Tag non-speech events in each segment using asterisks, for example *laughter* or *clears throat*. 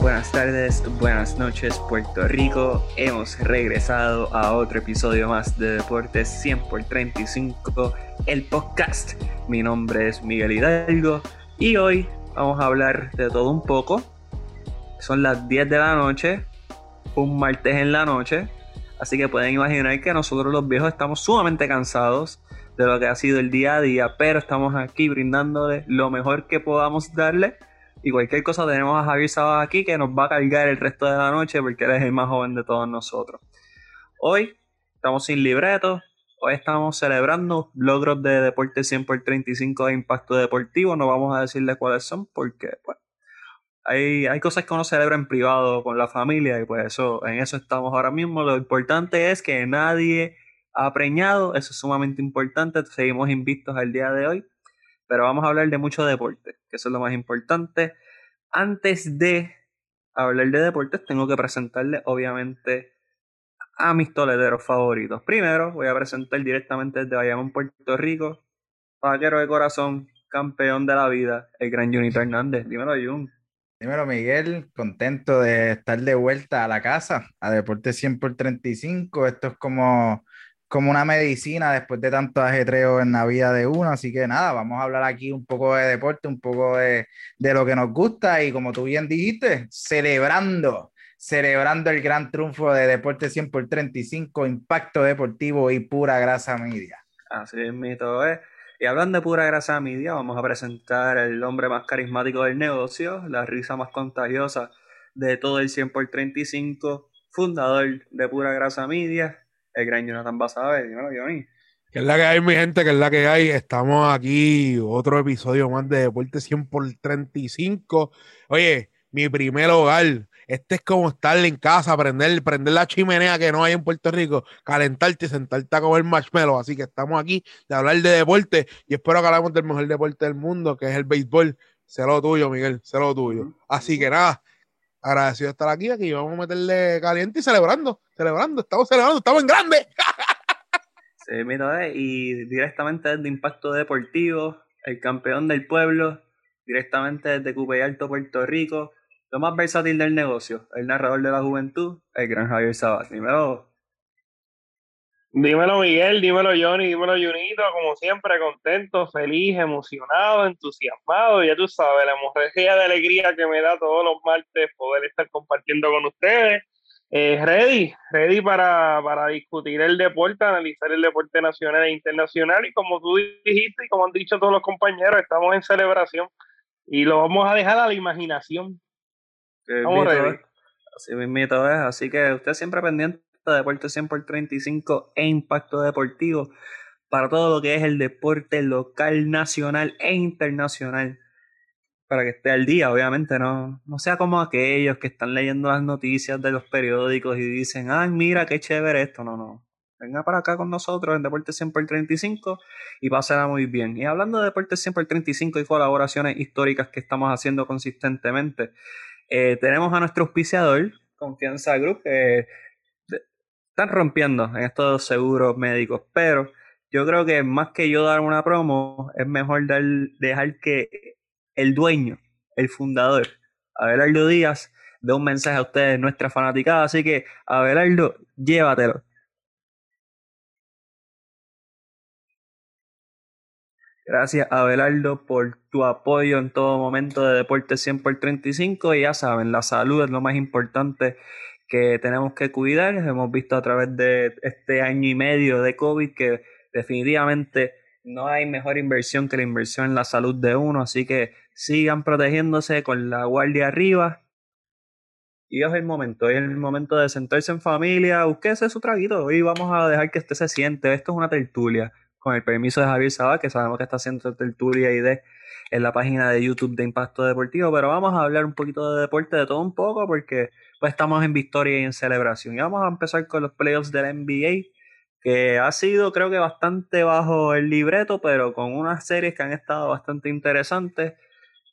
buenas tardes, buenas noches, Puerto Rico. Hemos regresado a otro episodio más de Deportes 100 por 35, el podcast. Mi nombre es Miguel Hidalgo y hoy vamos a hablar de todo un poco. Son las 10 de la noche, un martes en la noche, así que pueden imaginar que nosotros los viejos estamos sumamente cansados de lo que ha sido el día a día, pero estamos aquí brindándole lo mejor que podamos darle y cualquier cosa tenemos a Javier Sabas aquí que nos va a cargar el resto de la noche porque él es el más joven de todos nosotros. Hoy estamos sin libreto. Hoy estamos celebrando logros de Deporte 100 por 35 de impacto deportivo. No vamos a decirle cuáles son porque hay, hay cosas que uno celebra en privado con la familia y pues eso, en eso estamos ahora mismo. Lo importante es que nadie ha preñado. Eso es sumamente importante. Seguimos invictos al día de hoy. Pero vamos a hablar de mucho deporte, que eso es lo más importante. Antes de hablar de deportes, tengo que presentarle, obviamente, a mis tolederos favoritos. Primero, voy a presentar directamente desde Bayamón, Puerto Rico, vaquero de corazón, campeón de la vida, el gran Junito Hernández. Dímelo, Jun. Dímelo, Miguel, contento de estar de vuelta a la casa, a Deportes 100 por 35. Esto es como como una medicina después de tanto ajetreo en la vida de uno. Así que nada, vamos a hablar aquí un poco de deporte, un poco de, de lo que nos gusta y como tú bien dijiste, celebrando, celebrando el gran triunfo de Deporte 100 por 35, impacto deportivo y pura grasa media. Así es, mito, ¿eh? Y hablando de pura grasa media, vamos a presentar el hombre más carismático del negocio, la risa más contagiosa de todo el 100 por 35, fundador de pura grasa media, el gran Jonathan Basabe. Dímelo, Johnny. Que es la que hay, mi gente, que es la que hay. Estamos aquí, otro episodio más de Deporte 100 por 35. Oye, mi primer hogar. Este es como estar en casa, prender, prender la chimenea que no hay en Puerto Rico, calentarte y sentarte a comer marshmallow. Así que estamos aquí de hablar de deporte y espero que hablamos del mejor deporte del mundo, que es el béisbol. Sé lo tuyo, Miguel, sé lo tuyo. Así que nada, agradecido de estar aquí, aquí vamos a meterle caliente y celebrando, celebrando, estamos celebrando, estamos en grande. sí, mira, y directamente desde Impacto Deportivo, el campeón del pueblo, directamente desde Cupey Alto, Puerto Rico, lo más versátil del negocio, el narrador de la juventud, el gran Javier Sabat. Primero, Dímelo Miguel, dímelo Johnny, dímelo Junito, como siempre, contento, feliz, emocionado, entusiasmado, ya tú sabes, la hemorragia de alegría que me da todos los martes poder estar compartiendo con ustedes. Eh, ready, ready para, para discutir el deporte, analizar el deporte nacional e internacional y como tú dijiste y como han dicho todos los compañeros, estamos en celebración y lo vamos a dejar a la imaginación. Vamos ready. Así mismo es, así que usted siempre pendiente Deporte 100 por 35 e Impacto Deportivo para todo lo que es el deporte local, nacional e internacional. Para que esté al día, obviamente, no, no sea como aquellos que están leyendo las noticias de los periódicos y dicen, ay, mira qué chévere esto. No, no. Venga para acá con nosotros en Deporte 100 por 35 y pásala muy bien. Y hablando de Deporte 100 por 35 y colaboraciones históricas que estamos haciendo consistentemente, eh, tenemos a nuestro auspiciador, Confianza Group, que están rompiendo en estos seguros médicos, pero yo creo que más que yo dar una promo, es mejor dejar que el dueño, el fundador, Abelardo Díaz, dé un mensaje a ustedes, nuestra fanaticada. Así que, Abelardo, llévatelo. Gracias, Abelardo, por tu apoyo en todo momento de Deporte 100 por 35. Y ya saben, la salud es lo más importante que tenemos que cuidar. Hemos visto a través de este año y medio de COVID que definitivamente no hay mejor inversión que la inversión en la salud de uno, así que sigan protegiéndose con la guardia arriba. Y es el momento, es el momento de sentarse en familia, búsquese su traguito, hoy vamos a dejar que usted se siente, esto es una tertulia, con el permiso de Javier Sabá, que sabemos que está haciendo tertulia y de en la página de YouTube de Impacto Deportivo, pero vamos a hablar un poquito de deporte, de todo un poco, porque pues estamos en victoria y en celebración. Y vamos a empezar con los playoffs de la NBA, que ha sido creo que bastante bajo el libreto, pero con unas series que han estado bastante interesantes.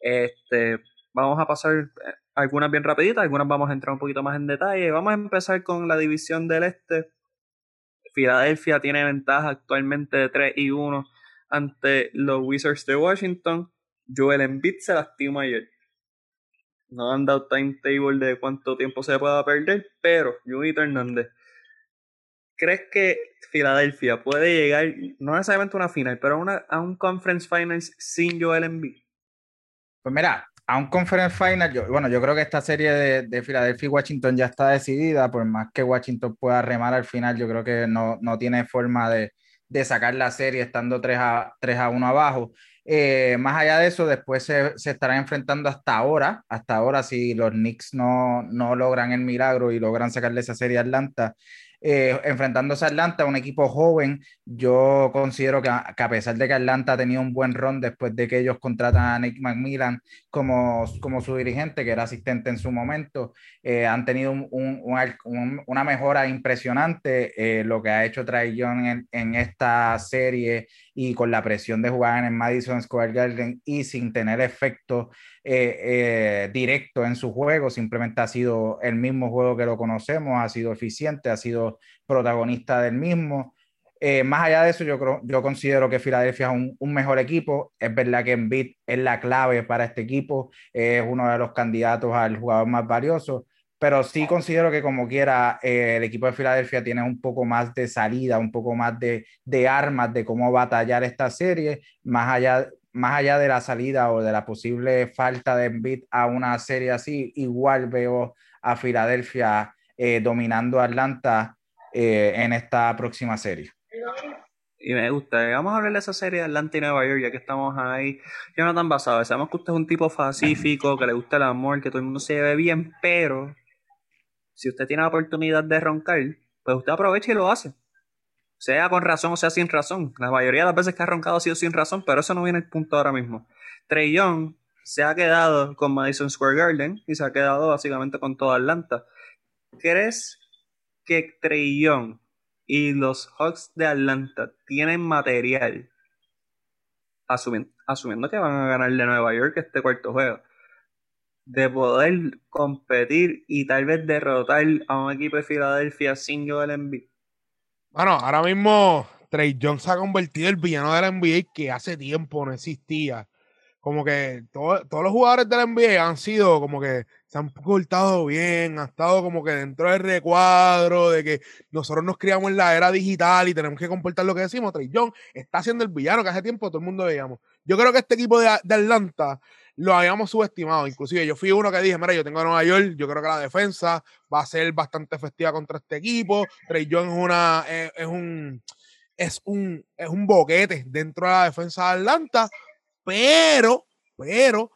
Este, vamos a pasar eh, algunas bien rapiditas, algunas vamos a entrar un poquito más en detalle. Vamos a empezar con la división del este. Filadelfia tiene ventaja actualmente de 3 y 1 ante los Wizards de Washington. Joel Embiid se lastima ayer. no han dado timetable de cuánto tiempo se pueda perder, pero Junito Hernández, ¿crees que Filadelfia puede llegar, no necesariamente a una final, pero a, una, a un conference finals sin Joel Embiid? Pues mira, a un conference final, yo, bueno, yo creo que esta serie de, de Filadelfia y Washington ya está decidida, por más que Washington pueda remar al final, yo creo que no, no tiene forma de, de sacar la serie estando 3 a, 3 a 1 abajo. Eh, más allá de eso, después se, se, estarán enfrentando hasta ahora, hasta ahora si los Knicks no, no logran el milagro y logran sacarle esa serie a Atlanta, eh, enfrentándose a Atlanta, un equipo joven, yo considero que a, pesar de que Atlanta ha tenido un buen ron después de que ellos contratan a Nick McMillan como, como su dirigente, que era asistente en su momento, eh, han tenido un, un, un, una mejora impresionante, eh, lo que ha hecho Trae Young en, en, esta serie y con la presión de jugar en el Madison Square Garden y sin tener efecto eh, directo en su juego, simplemente ha sido el mismo juego que lo conocemos, ha sido eficiente, ha sido protagonista del mismo. Eh, más allá de eso, yo, creo, yo considero que Filadelfia es un, un, mejor equipo. Es verdad que Embiid es la clave para este equipo, es uno de los candidatos al jugador más valioso, pero sí considero que como quiera, eh, el equipo de Filadelfia tiene un poco más de salida, un poco más de, de armas de cómo batallar esta serie, más allá, más allá de la salida o de la posible falta de Embiid a una serie así, igual veo a Filadelfia eh, dominando a Atlanta eh, en esta próxima serie. Y me gusta. Vamos a hablar de esa serie de Atlanta y Nueva York, ya que estamos ahí. Jonathan Basado, sabemos que usted es un tipo pacífico, que le gusta el amor, que todo el mundo se lleve bien, pero si usted tiene la oportunidad de roncar, pues usted aprovecha y lo hace sea con razón o sea sin razón. La mayoría de las veces que ha roncado ha sido sin razón, pero eso no viene el punto ahora mismo. Trey Young se ha quedado con Madison Square Garden y se ha quedado básicamente con toda Atlanta. ¿Crees que Trey Young y los Hawks de Atlanta tienen material, asumiendo, que van a ganar de Nueva York este cuarto juego, de poder competir y tal vez derrotar a un equipo de Filadelfia sin Joel Embiid? Bueno, ahora mismo Trey Young se ha convertido en el villano de la NBA que hace tiempo no existía. Como que todo, todos los jugadores de la NBA han sido como que se han portado bien, han estado como que dentro del recuadro de que nosotros nos criamos en la era digital y tenemos que comportar lo que decimos. Trey Young está siendo el villano que hace tiempo todo el mundo veíamos. Yo creo que este equipo de, de Atlanta lo habíamos subestimado. Inclusive yo fui uno que dije, mira, yo tengo a Nueva York, yo creo que la defensa va a ser bastante efectiva contra este equipo. Trey Young es una, es, es, un es un es un boquete dentro de la defensa de Atlanta, pero, pero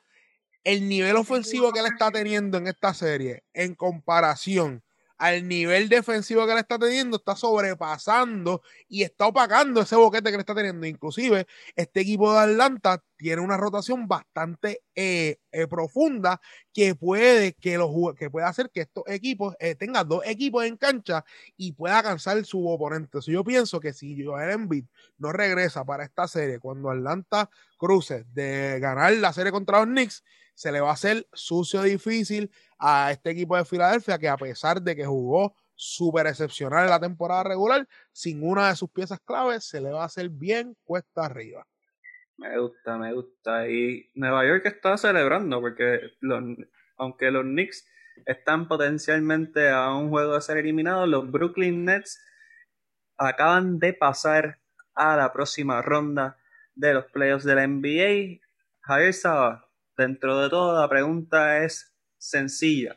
el nivel ofensivo que él está teniendo en esta serie en comparación al nivel defensivo que le está teniendo, está sobrepasando y está opacando ese boquete que le está teniendo. Inclusive, este equipo de Atlanta tiene una rotación bastante eh, eh, profunda que puede, que, los, que puede hacer que estos equipos eh, tengan dos equipos en cancha y pueda alcanzar su oponente. So, yo pienso que si Joel Embiid no regresa para esta serie, cuando Atlanta cruce de ganar la serie contra los Knicks, se le va a hacer sucio difícil a este equipo de Filadelfia que a pesar de que jugó súper excepcional en la temporada regular, sin una de sus piezas claves se le va a hacer bien cuesta arriba. Me gusta, me gusta. Y Nueva York está celebrando porque los, aunque los Knicks están potencialmente a un juego de ser eliminados, los Brooklyn Nets acaban de pasar a la próxima ronda de los playoffs de la NBA. Javier Saba, dentro de todo la pregunta es sencilla.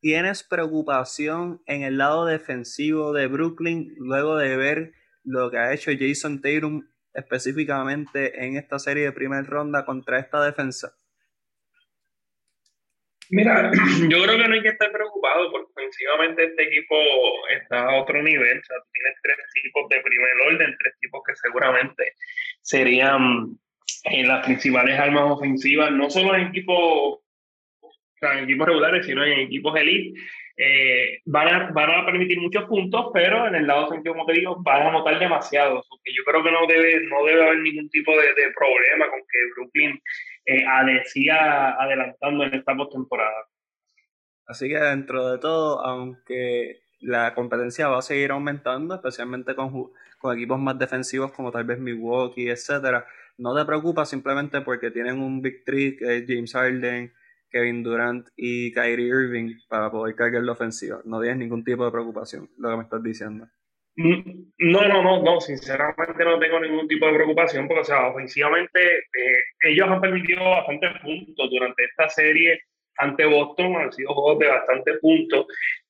¿Tienes preocupación en el lado defensivo de Brooklyn luego de ver lo que ha hecho Jason Tatum específicamente en esta serie de primera ronda contra esta defensa? Mira, *clears throat* yo creo que no hay que estar preocupado porque ofensivamente este equipo está a otro nivel. O sea, tienes tres tipos de primer orden, tres tipos que seguramente serían en las principales armas ofensivas, no solo en equipos o sea, en equipos regulares, sino en equipos elite. Eh, van, a, van a permitir muchos puntos, pero en el lado sentido, como te digo, van a anotar demasiado. Porque yo creo que no debe, no debe haber ningún tipo de, de problema con que Brooklyn eh, siga adelantando en esta postemporada. Así que dentro de todo, aunque la competencia va a seguir aumentando, especialmente con, con equipos más defensivos como tal vez Milwaukee, etcétera, no te preocupas simplemente porque tienen un Big que es James Harden, Kevin Durant y Kyrie Irving para poder cargar la ofensiva. No tienes ningún tipo de preocupación, lo que me estás diciendo. Mm, no, no, no, no, sinceramente no tengo ningún tipo de preocupación porque, o sea, ofensivamente eh, ellos han permitido bastantes puntos durante esta serie ante Boston, han sido juegos de bastantes puntos,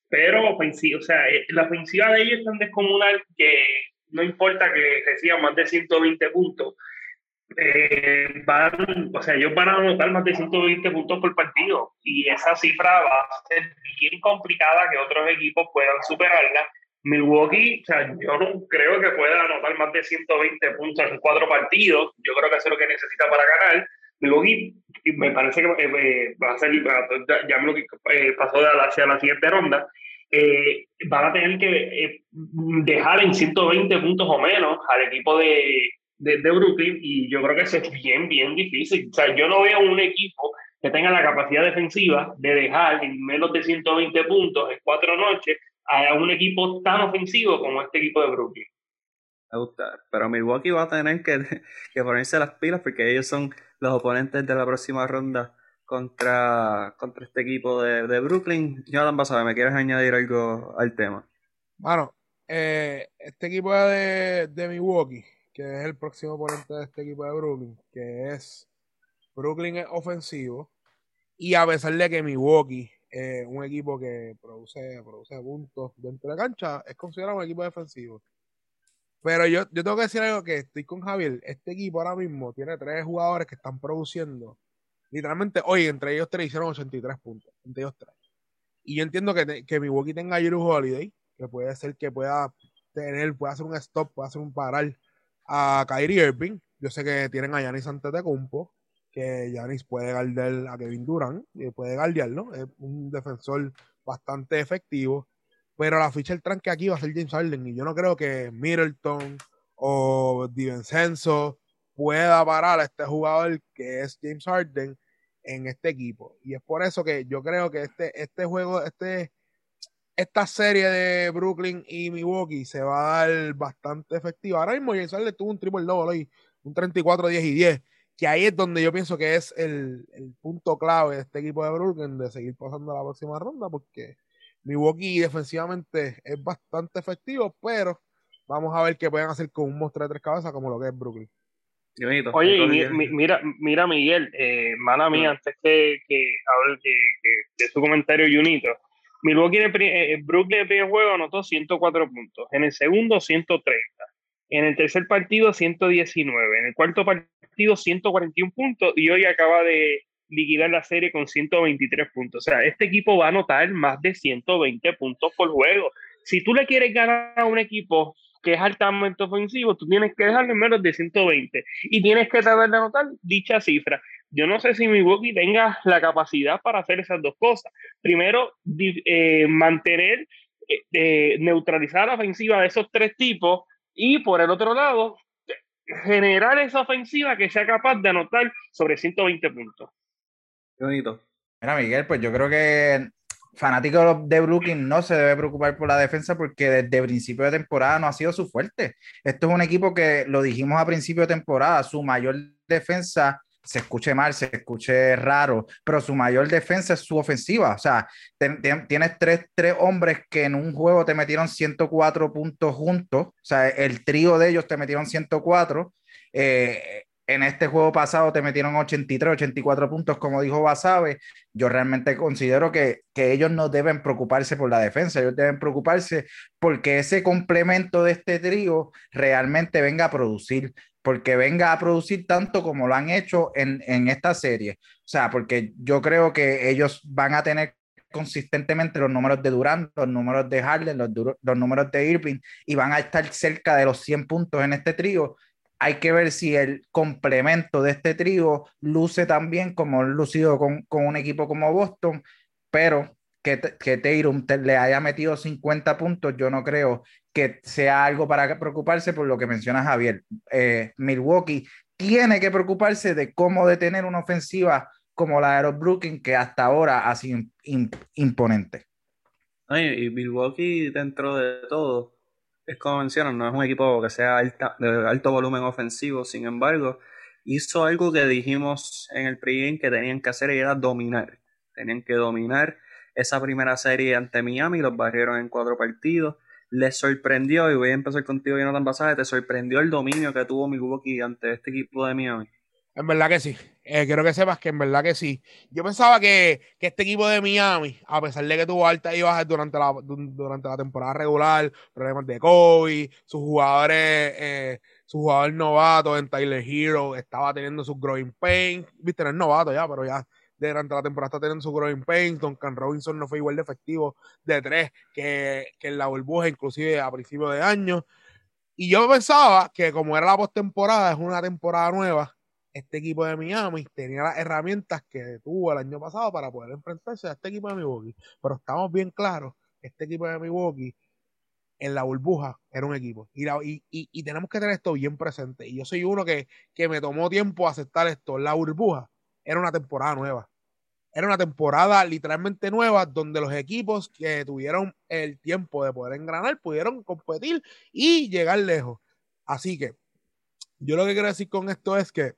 pero ofensiva, o sea, eh, la ofensiva de ellos es tan descomunal que no importa que reciban más de 120 puntos, eh, van, o sea, ellos van a anotar más de 120 puntos por partido y esa cifra va a ser bien complicada que otros equipos puedan superarla. Milwaukee, o sea, yo no creo que pueda anotar más de 120 puntos en cuatro partidos. Yo creo que eso es lo que necesita para ganar. Milwaukee me parece que eh, va a ser, ya lo eh, pasó de hacia la siguiente ronda, eh, van a tener que dejar en 120 puntos o menos al equipo de, de, Brooklyn y yo creo que eso es bien, bien difícil. O sea, yo no veo un equipo que tenga la capacidad defensiva de dejar en menos de 120 puntos en cuatro noches a un equipo tan ofensivo como este equipo de Brooklyn. Me gusta, pero Milwaukee va a tener que, *laughs* que ponerse las pilas porque ellos son los oponentes de la próxima ronda contra, contra este equipo de, de Brooklyn. Jonathan Basabe, ¿me quieres añadir algo al tema? Bueno, eh, este equipo de, de Milwaukee que es el próximo oponente de este equipo de Brooklyn, que es Brooklyn es ofensivo y a pesar de que Milwaukee es un equipo que produce, produce puntos dentro de la cancha, es considerado un equipo defensivo. Pero yo, yo tengo que decir algo que estoy con Javier. Este equipo ahora mismo tiene tres jugadores que están produciendo. Literalmente, hoy entre ellos tres hicieron 83 puntos. Entre ellos tres. Y yo entiendo que, que Milwaukee tenga a Holiday, que puede ser que pueda tener, pueda hacer un stop, pueda hacer un parar a Kyrie Irving. Yo sé que tienen a Yanis Antetokounmpo, que Yanis puede guardar a Kevin Durant, puede guardiarlo, es un defensor bastante efectivo. Pero la ficha del tranque aquí va a ser James Harden, y yo no creo que Middleton o DiVincenzo pueda parar a este jugador que es James Harden en este equipo. Y es por eso que yo creo que este, este juego, este, esta serie de Brooklyn y Milwaukee se va a dar bastante efectiva. Ahora mismo James Harden tuvo un triple double hoy, un 34, 10 y 10, que ahí es donde yo pienso que es el, punto clave de este equipo de Brooklyn de seguir pasando a la próxima ronda, porque Milwaukee defensivamente es bastante efectivo, pero vamos a ver qué pueden hacer con un monstruo de tres cabezas como lo que es Brooklyn. Oye, mira, mira Miguel, eh, mala mía, antes que, que hable de, de, su comentario, Junito, Milwaukee en el, eh, Brooklyn en el primer juego anotó 104 puntos, en el segundo 130, en el tercer partido 119, en el cuarto partido 141 puntos y hoy acaba de liquidar la serie con 123 puntos. O sea, este equipo va a anotar más de 120 puntos por juego. Si tú le quieres ganar a un equipo que es altamente ofensivo, tú tienes que dejarle menos de 120 y tienes que tratar de anotar dicha cifra. Yo no sé si Milwaukee tenga la capacidad para hacer esas dos cosas. Primero, eh, mantener, eh, neutralizar la ofensiva de esos tres tipos y por el otro lado, generar esa ofensiva que sea capaz de anotar sobre 120 puntos. Qué bonito. Mira, Miguel, pues yo creo que fanático de Brooklyn no se debe preocupar por la defensa porque desde principio de temporada no ha sido su fuerte. Esto es un equipo que lo dijimos a principio de temporada, su mayor defensa se escuche mal, se escuche raro, pero su mayor defensa es su ofensiva. O sea, tienes tres, tres, hombres que en un juego te metieron 104 puntos juntos. O sea, el trío de ellos te metieron 104. Eh, en este juego pasado te metieron 83, 84 puntos, como dijo Basabe. Yo realmente considero que, que, ellos no deben preocuparse por la defensa, ellos deben preocuparse porque ese complemento de este trío realmente venga a producir porque venga a producir tanto como lo han hecho en, en esta serie. O sea, porque yo creo que ellos van a tener consistentemente los números de Durant, los números de Harden, los, los, números de Irving y van a estar cerca de los 100 puntos en este trío. Hay que ver si el complemento de este trío luce tan bien como lucido con, con un equipo como Boston, pero que, que Tatum le haya metido 50 puntos, yo no creo que sea algo para preocuparse por lo que menciona Javier. Eh, Milwaukee tiene que preocuparse de cómo detener una ofensiva como la de los Brooklyn, que hasta ahora ha sido imponente. y Milwaukee, dentro de todo, es como mencionan, no es un equipo que sea de alto volumen ofensivo, sin embargo, hizo algo que dijimos en el pregame que tenían que hacer y era dominar. tenían que dominar esa primera serie ante Miami, los barrieron en cuatro partidos. Les sorprendió, y voy a empezar contigo, tan Pasaje, te sorprendió el dominio que tuvo Milwaukee ante este equipo de Miami. En verdad que sí. Eh, quiero que sepas que en verdad que sí. Yo pensaba que, este equipo de Miami, a pesar de que tuvo altas y bajas durante la, durante la temporada regular, problemas de COVID, sus jugadores, eh, su jugador novato en Tyler Hero estaba teniendo su growing pain. Viste, no es novato ya, pero ya durante la temporada está teniendo su growing pain. Duncan Robinson no fue igual de efectivo de tres que, que en la burbuja, inclusive a principios de año. Y yo pensaba que como era la postemporada, es una temporada nueva, este equipo de Miami tenía las herramientas que tuvo el año pasado para poder enfrentarse a este equipo de Milwaukee. Pero estamos bien claros, este equipo de Milwaukee en la burbuja era un equipo. Y, y, tenemos que tener esto bien presente. Y yo soy uno que, que me tomó tiempo aceptar esto. La burbuja era una temporada nueva. Era una temporada literalmente nueva donde los equipos que tuvieron el tiempo de poder engranar pudieron competir y llegar lejos. Así que yo lo que quiero decir con esto es que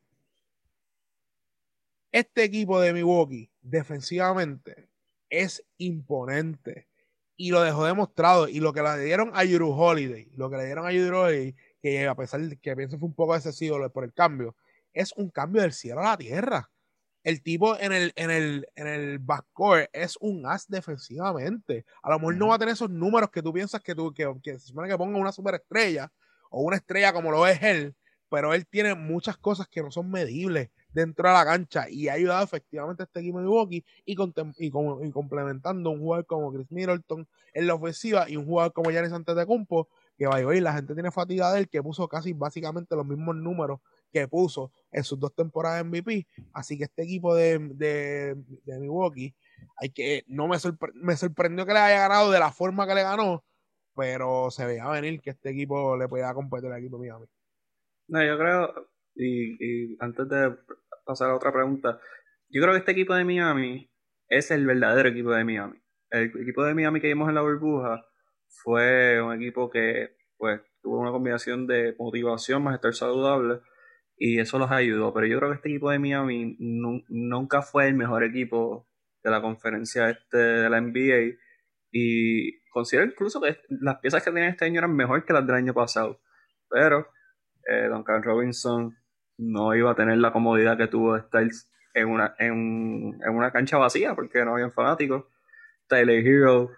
este equipo de Milwaukee defensivamente es imponente y lo dejó demostrado. Y lo que le dieron a Yuru Holiday, lo que le dieron a Yuru Holiday, que a pesar de que pienso fue un poco excesivo por el cambio, es un cambio del cielo a la tierra. El tipo en el, en el, en el backcourt es un as defensivamente. A lo mejor no va a tener esos números que tú piensas que, tú, que, que se supone que ponga una superestrella o una estrella como lo es él, pero él tiene muchas cosas que no son medibles dentro de la cancha y ha ayudado efectivamente a este equipo de Milwaukee y, y, complementando un jugador como Chris Middleton en la ofensiva y un jugador como Giannis Antetokounmpo que va a ir, la gente tiene fatiga de él que puso casi básicamente los mismos números que puso en sus dos temporadas MVP así que este equipo de, de, Milwaukee hay que no me, me sorprendió que le haya ganado de la forma que le ganó pero se veía venir que este equipo le podía competir al equipo de Miami no, yo creo, y, antes de pasar a otra pregunta, yo creo que este equipo de Miami es el verdadero equipo de Miami. El equipo de Miami que vimos en la burbuja fue un equipo que pues tuvo una combinación de motivación más estar saludable y eso los ayudó. Pero yo creo que este equipo de Miami nunca fue el mejor equipo de la conferencia este de la NBA y considero incluso que las piezas que tienen este año eran mejor que las del año pasado. Pero eh, Duncan Robinson no iba a tener la comodidad que tuvo Styles en una, en, una cancha vacía porque no había fanáticos. Tyler Hero,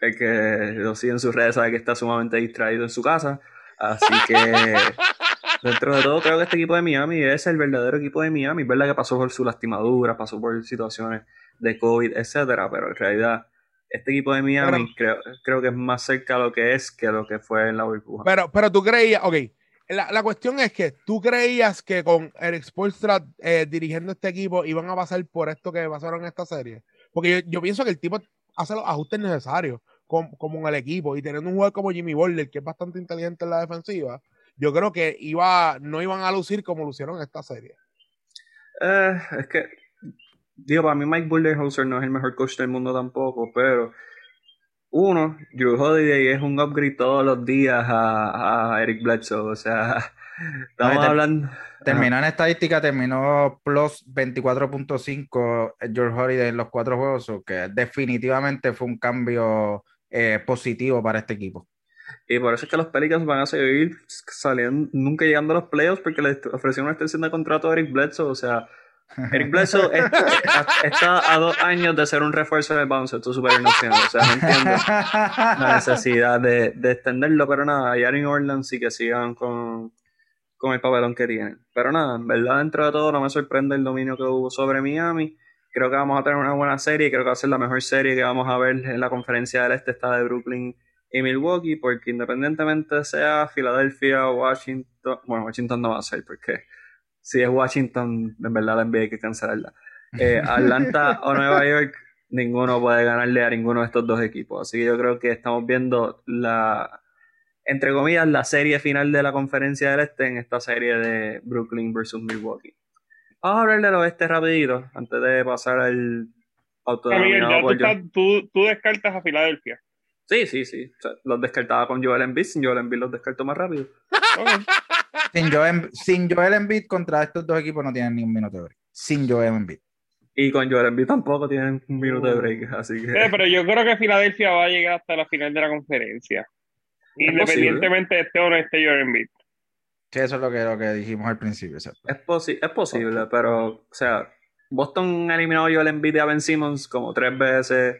el que lo sigue en sus redes, sabe que está sumamente distraído en su casa. Así que, *laughs* dentro de todo, creo que este equipo de Miami es el verdadero equipo de Miami. Es verdad que pasó por su lastimadura, pasó por situaciones de COVID, etcétera, pero en realidad este equipo de Miami creo, creo que es más cerca a lo que es que lo que fue en la burbuja. Pero, pero tú creías, ok, la, cuestión es que tú creías que con Eric Spoelstra eh, dirigiendo este equipo iban a pasar por esto que pasaron en esta serie. Porque yo, pienso que el tipo hace los ajustes necesarios como, en el equipo y teniendo un jugador como Jimmy Butler que es bastante inteligente en la defensiva, yo creo que iba, no iban a lucir como lucieron en esta serie. Eh, es que, digo, para mí Mike Budenholzer no es el mejor coach del mundo tampoco, pero uno, Drew Holiday es un upgrade todos los días a, Eric Bledsoe. O sea, *laughs* estamos hablando. Terminó en estadística, terminó plus 24.5 George Holiday en los cuatro juegos, que definitivamente fue un cambio eh, positivo para este equipo. Y por eso es que los Pelicans van a seguir saliendo, nunca llegando a los playoffs porque le ofrecieron una extensión de contrato a Eric Bledsoe. O sea, Eric Bledsoe está, a dos años de ser un refuerzo del bounce, esto es súper inocente, o sea, no entiendo la necesidad de, de extenderlo, pero nada, y Aaron Orland sí que sigan con, con el papelón que tienen. Pero nada, en verdad, dentro de todo, no me sorprende el dominio que hubo sobre Miami. Creo que vamos a tener una buena serie, creo que va a ser la mejor serie que vamos a ver en la conferencia del Este, está de Brooklyn y Milwaukee, porque independientemente sea Filadelfia o Washington, bueno, Washington no va a ser, porque si es Washington, en verdad la NBA hay que cancelarla. Eh, *laughs* Atlanta o Nueva York, ninguno puede ganarle a ninguno de estos dos equipos. Así que yo creo que estamos viendo la, entre comillas, la serie final de la conferencia del Este en esta serie de Brooklyn versus Milwaukee. Vamos a hablar del oeste rapidito, antes de pasar al autodenominado tú, tú, descartas a Filadelfia. Sí, sí, sí. los descartaba con Joel Embiid, sin Joel Embiid los descarto más rápido. Sin Joel, sin Embiid contra estos dos equipos no tienen ni un minuto de Sin Joel Embiid. Y con Joel Embiid tampoco tienen un minuto de break, así que... Eh, pero yo creo que Filadelfia va a llegar hasta la final de la conferencia. Es Independientemente de este o no esté Joel Embiid. Sí, eso es lo que, lo que dijimos al principio. exacto. Es, posi- es posible, pero, o sea, Boston ha eliminado a Joel Embiid y a Ben Simmons como tres veces.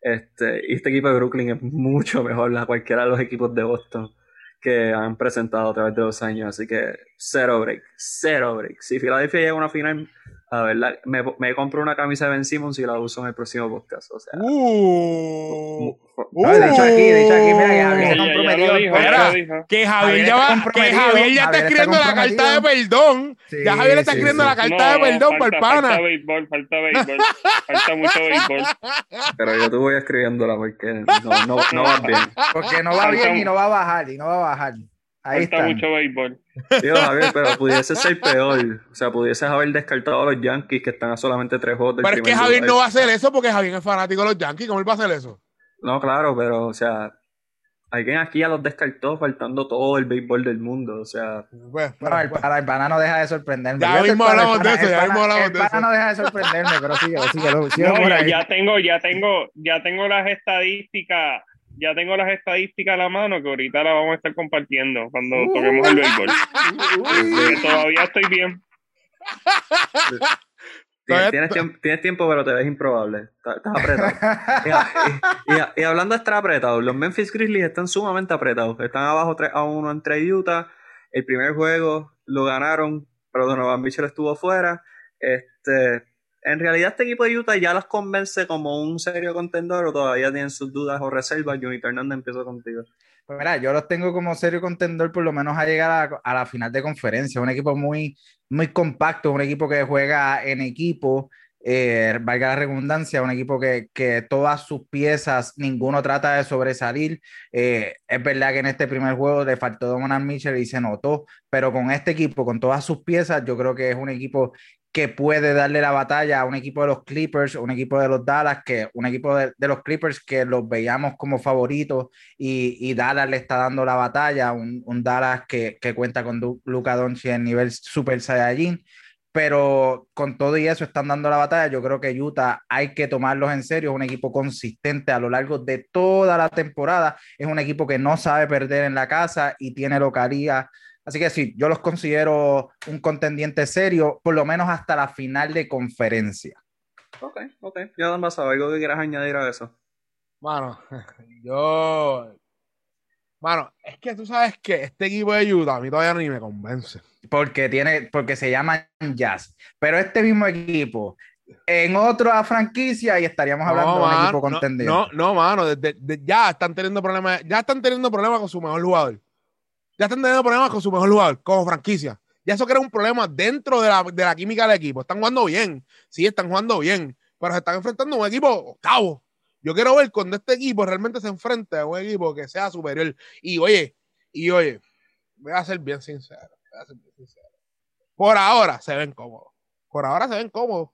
Este, y este equipo de Brooklyn es mucho mejor a cualquiera de los equipos de Boston que han presentado a través de los años. Así que cero break, cero break. Si Filadelfia llega a una final, a ver, me, me compro una camisa de Ben Simmons y la uso en el próximo podcast. O sea, Uh, No, de hecho aquí, de hecho aquí, mira que Uh. Javier Ya, se ya comprometió. Espera. que Javier ya, está va- que Javier ya está escribiendo la carta de perdón. Sí, ya Javier está sí, escribiendo sí. la carta de perdón para el falta, pana. falta béisbol, falta béisbol. falta mucho béisbol. pero yo te voy escribiéndola porque no, no, no vas bien. Porque no va bien y no va a bajar, y no va a bajar. Ahí falta está. mucho béisbol. Tío, Javier, pero pudiese ser peor. O sea, pudieses haber descartado a los Yankees que están a solamente tres del Pero es que Javier lugar. no va a hacer eso porque Javier es fanático de los Yankees. ¿Cómo él va a hacer eso? No, claro, pero, o sea, alguien aquí ya los descartó faltando todo el béisbol del mundo. O sea, Pues, pero, No, el, pues, pana, el pana no deja de sorprenderme. Ya mismo el pana- hablamos el de pana- eso, ya el pana- mismo hablamos el de pana eso. no deja de sorprenderme, pero síguelo, síguelo, síguelo No, por ya, ahí. ya tengo, ya tengo, ya tengo las estadísticas, ya tengo las estadísticas a la mano que ahorita las vamos a estar compartiendo cuando Uh. toquemos el béisbol. Todavía estoy bien. Tienes, tienes tiempo, tienes tiempo, pero te ves improbable. Estás, estás apretado. *laughs* y, y- y- y hablando de estar apretado, los Memphis Grizzlies están sumamente apretados. Están abajo 3 a 1 entre Utah. El primer juego lo ganaron, pero Donovan Mitchell estuvo fuera. Este, en realidad, este equipo de Utah ya los convence como un serio contendor o todavía tienen sus dudas o reservas. Junito Hernández, empiezo contigo. Pues mira, yo los tengo como serio contendor por lo menos a llegar a, la final de conferencia. Un equipo muy, muy compacto, un equipo que juega en equipo, eh, valga la redundancia, un equipo que, que todas sus piezas, ninguno trata de sobresalir. Eh, es verdad que en este primer juego le faltó Donovan Mitchell y se notó, pero con este equipo, con todas sus piezas, yo creo que es un equipo que puede darle la batalla a un equipo de los Clippers, un equipo de los Dallas, que un equipo de, los Clippers que los veíamos como favoritos y, y Dallas le está dando la batalla, un, un Dallas que, cuenta con Luka Doncic en nivel Super Saiyajin, pero con todo y eso están dando la batalla. Yo creo que Utah hay que tomarlos en serio, es un equipo consistente a lo largo de toda la temporada, es un equipo que no sabe perder en la casa y tiene localía. Así que sí, yo los considero un contendiente serio, por lo menos hasta la final de conferencia. Ok, ok. Ya, Dan Basado, ¿algo que quieras añadir a eso? Mano, *laughs* yo. Mano, es que tú sabes que este equipo de Utah a mí todavía ni me convence. porque tiene, porque se llaman Jazz. Pero este mismo equipo, en otra franquicia, y estaríamos hablando de un mano, equipo no, contendiente. No, no, mano, desde- de- ya están teniendo problemas, ya están teniendo problemas con su mejor jugador. Ya están teniendo problemas con su mejor jugador, como franquicia. Ya eso crea un problema dentro de la, de la química del equipo. Están jugando bien, sí, están jugando bien, pero se están enfrentando a un equipo octavo. Yo quiero ver cuando este equipo realmente se enfrente a un equipo que sea superior. Y oye, y oye, voy a ser bien sincero, voy a ser bien sincero. Por ahora se ven cómodos. Por ahora se ven cómodos.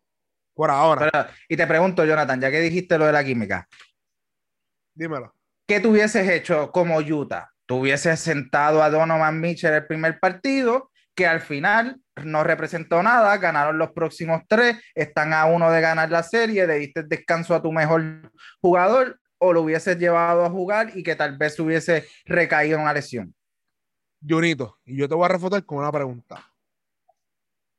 Por ahora. Pero- y te pregunto, Jonathan, ya que dijiste lo de la química, Dímelo. ¿qué tú hubieses hecho como Utah? ¿Tú hubieses sentado a Donovan Mitchell el primer partido, que al final no representó nada, ganaron los próximos tres, están a uno de ganar la serie, le diste descanso a tu mejor jugador, o lo hubieses llevado a jugar y que tal vez hubiese recaído en una lesión? Junito, y yo te voy a refutar con una pregunta.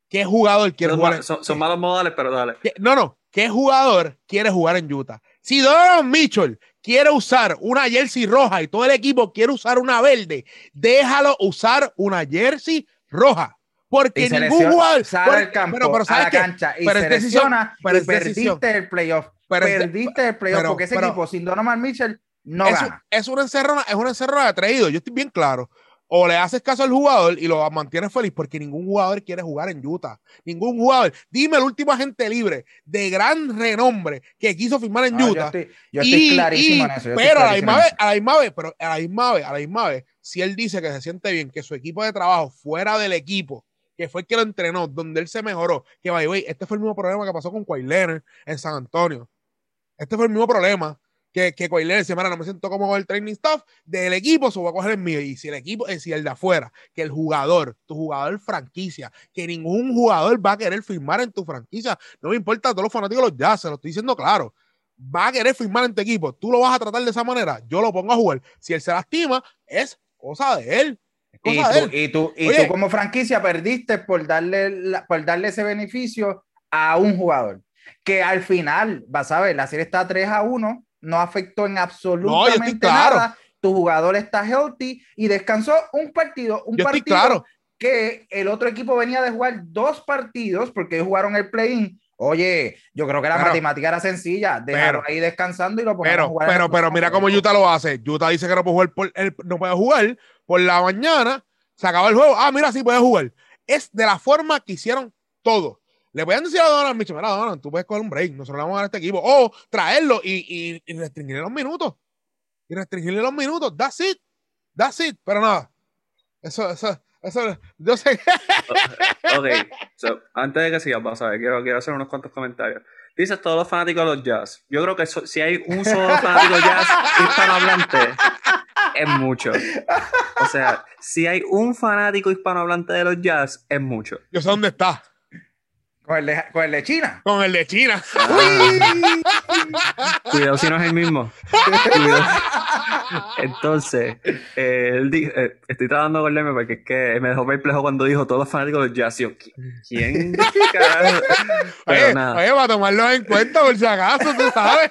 ¿Qué jugador quiere Son, jugar en son- son malos modales, pero dale. ¿Qué- No, no. ¿Qué jugador quiere jugar en Utah? Si Donovan Mitchell quiere usar una jersey roja y todo el equipo quiere usar una verde, déjalo usar una jersey roja. Porque ningún jugador. sale al campo, pero, pero a ¿sabes la qué? cancha y Pero se es decisión- lesiona pero y perdiste el playoff. Perdiste el playoff porque ese equipo sin Donovan Mitchell no es, gana. es una encerrona, es una encerrona traído. Yo estoy bien claro. O le haces caso al jugador y lo mantienes feliz porque ningún jugador quiere jugar en Utah. Ningún jugador. Dime el último agente libre de gran renombre que quiso firmar en No, yo Utah. estoy, yo estoy Y- clarísimo y- en eso. yo pero a la misma vez, a la misma vez, pero a la misma vez, a la misma vez, si él dice que se siente bien, que su equipo de trabajo fuera del equipo, que fue el que lo entrenó, donde él se mejoró, que by the way, este fue el mismo problema que pasó con Kawhi en San Antonio. Este fue el mismo problema que, que Leonard dice, "Mira, no me siento como con el training staff del equipo, se va a coger el mío. Y si el equipo, eh, si el de afuera, que el jugador, tu jugador franquicia, que ningún jugador va a querer firmar en tu franquicia, no me importa todos los fanáticos los Jazz, se lo estoy diciendo claro. Va a querer firmar en tu equipo, tú lo vas a tratar de esa manera, yo lo pongo a jugar. Si él se lastima, es cosa de él. Es Y cosa de él. tú, y, tú, y tú como franquicia perdiste por darle, la- por darle ese beneficio a un jugador. Que al final, vas a ver, la serie está 3 a 1, no afectó en absolutamente nada. Tu jugador está healthy y descansó un partido, un Yo partido claro. que el otro equipo venía de jugar dos partidos porque ellos jugaron el play-in. Oye, yo creo que la Pero- matemática era sencilla, dejarlo pero- ahí descansando y lo ponemos a Pero, jugar pero, el pero mira cómo. Utah lo hace. Utah dice que no puede jugar por, él no puede jugar por la mañana, se acaba el juego. Ah, mira, sí puede jugar. Es de la forma que hicieron todo. Le pueden decir a Donovan Mitchell, mira, Donovan, tú puedes coger un break, nosotros le vamos a dar a este equipo. O traerlo y, y, y restringirle los minutos. Y restringirle los minutos. That's it. That's it. Pero nada. Eso, eso, eso, yo sé. Ok, so, antes de que sigas, vas a ver, quiero, quiero hacer unos cuantos comentarios. Dices todos los fanáticos de los jazz. Yo creo que so- si hay un solo fanático jazz hispanohablante, es mucho. O sea, si hay un fanático hispanohablante de los jazz, es mucho. Yo sé dónde está. Con el de, con el de China. Con el de China. *laughs* Cuidado si no es el mismo. Cuidado. Entonces, eh, él di- eh, estoy tratando de acordarme porque es que me dejó perplejo cuando dijo todos los fanáticos de los jazz. Y yo, ¿qui- ¿quién? *laughs* carajo? Pero Oye, nada. oye, para tomarlo en cuenta por si acaso, tú sabes.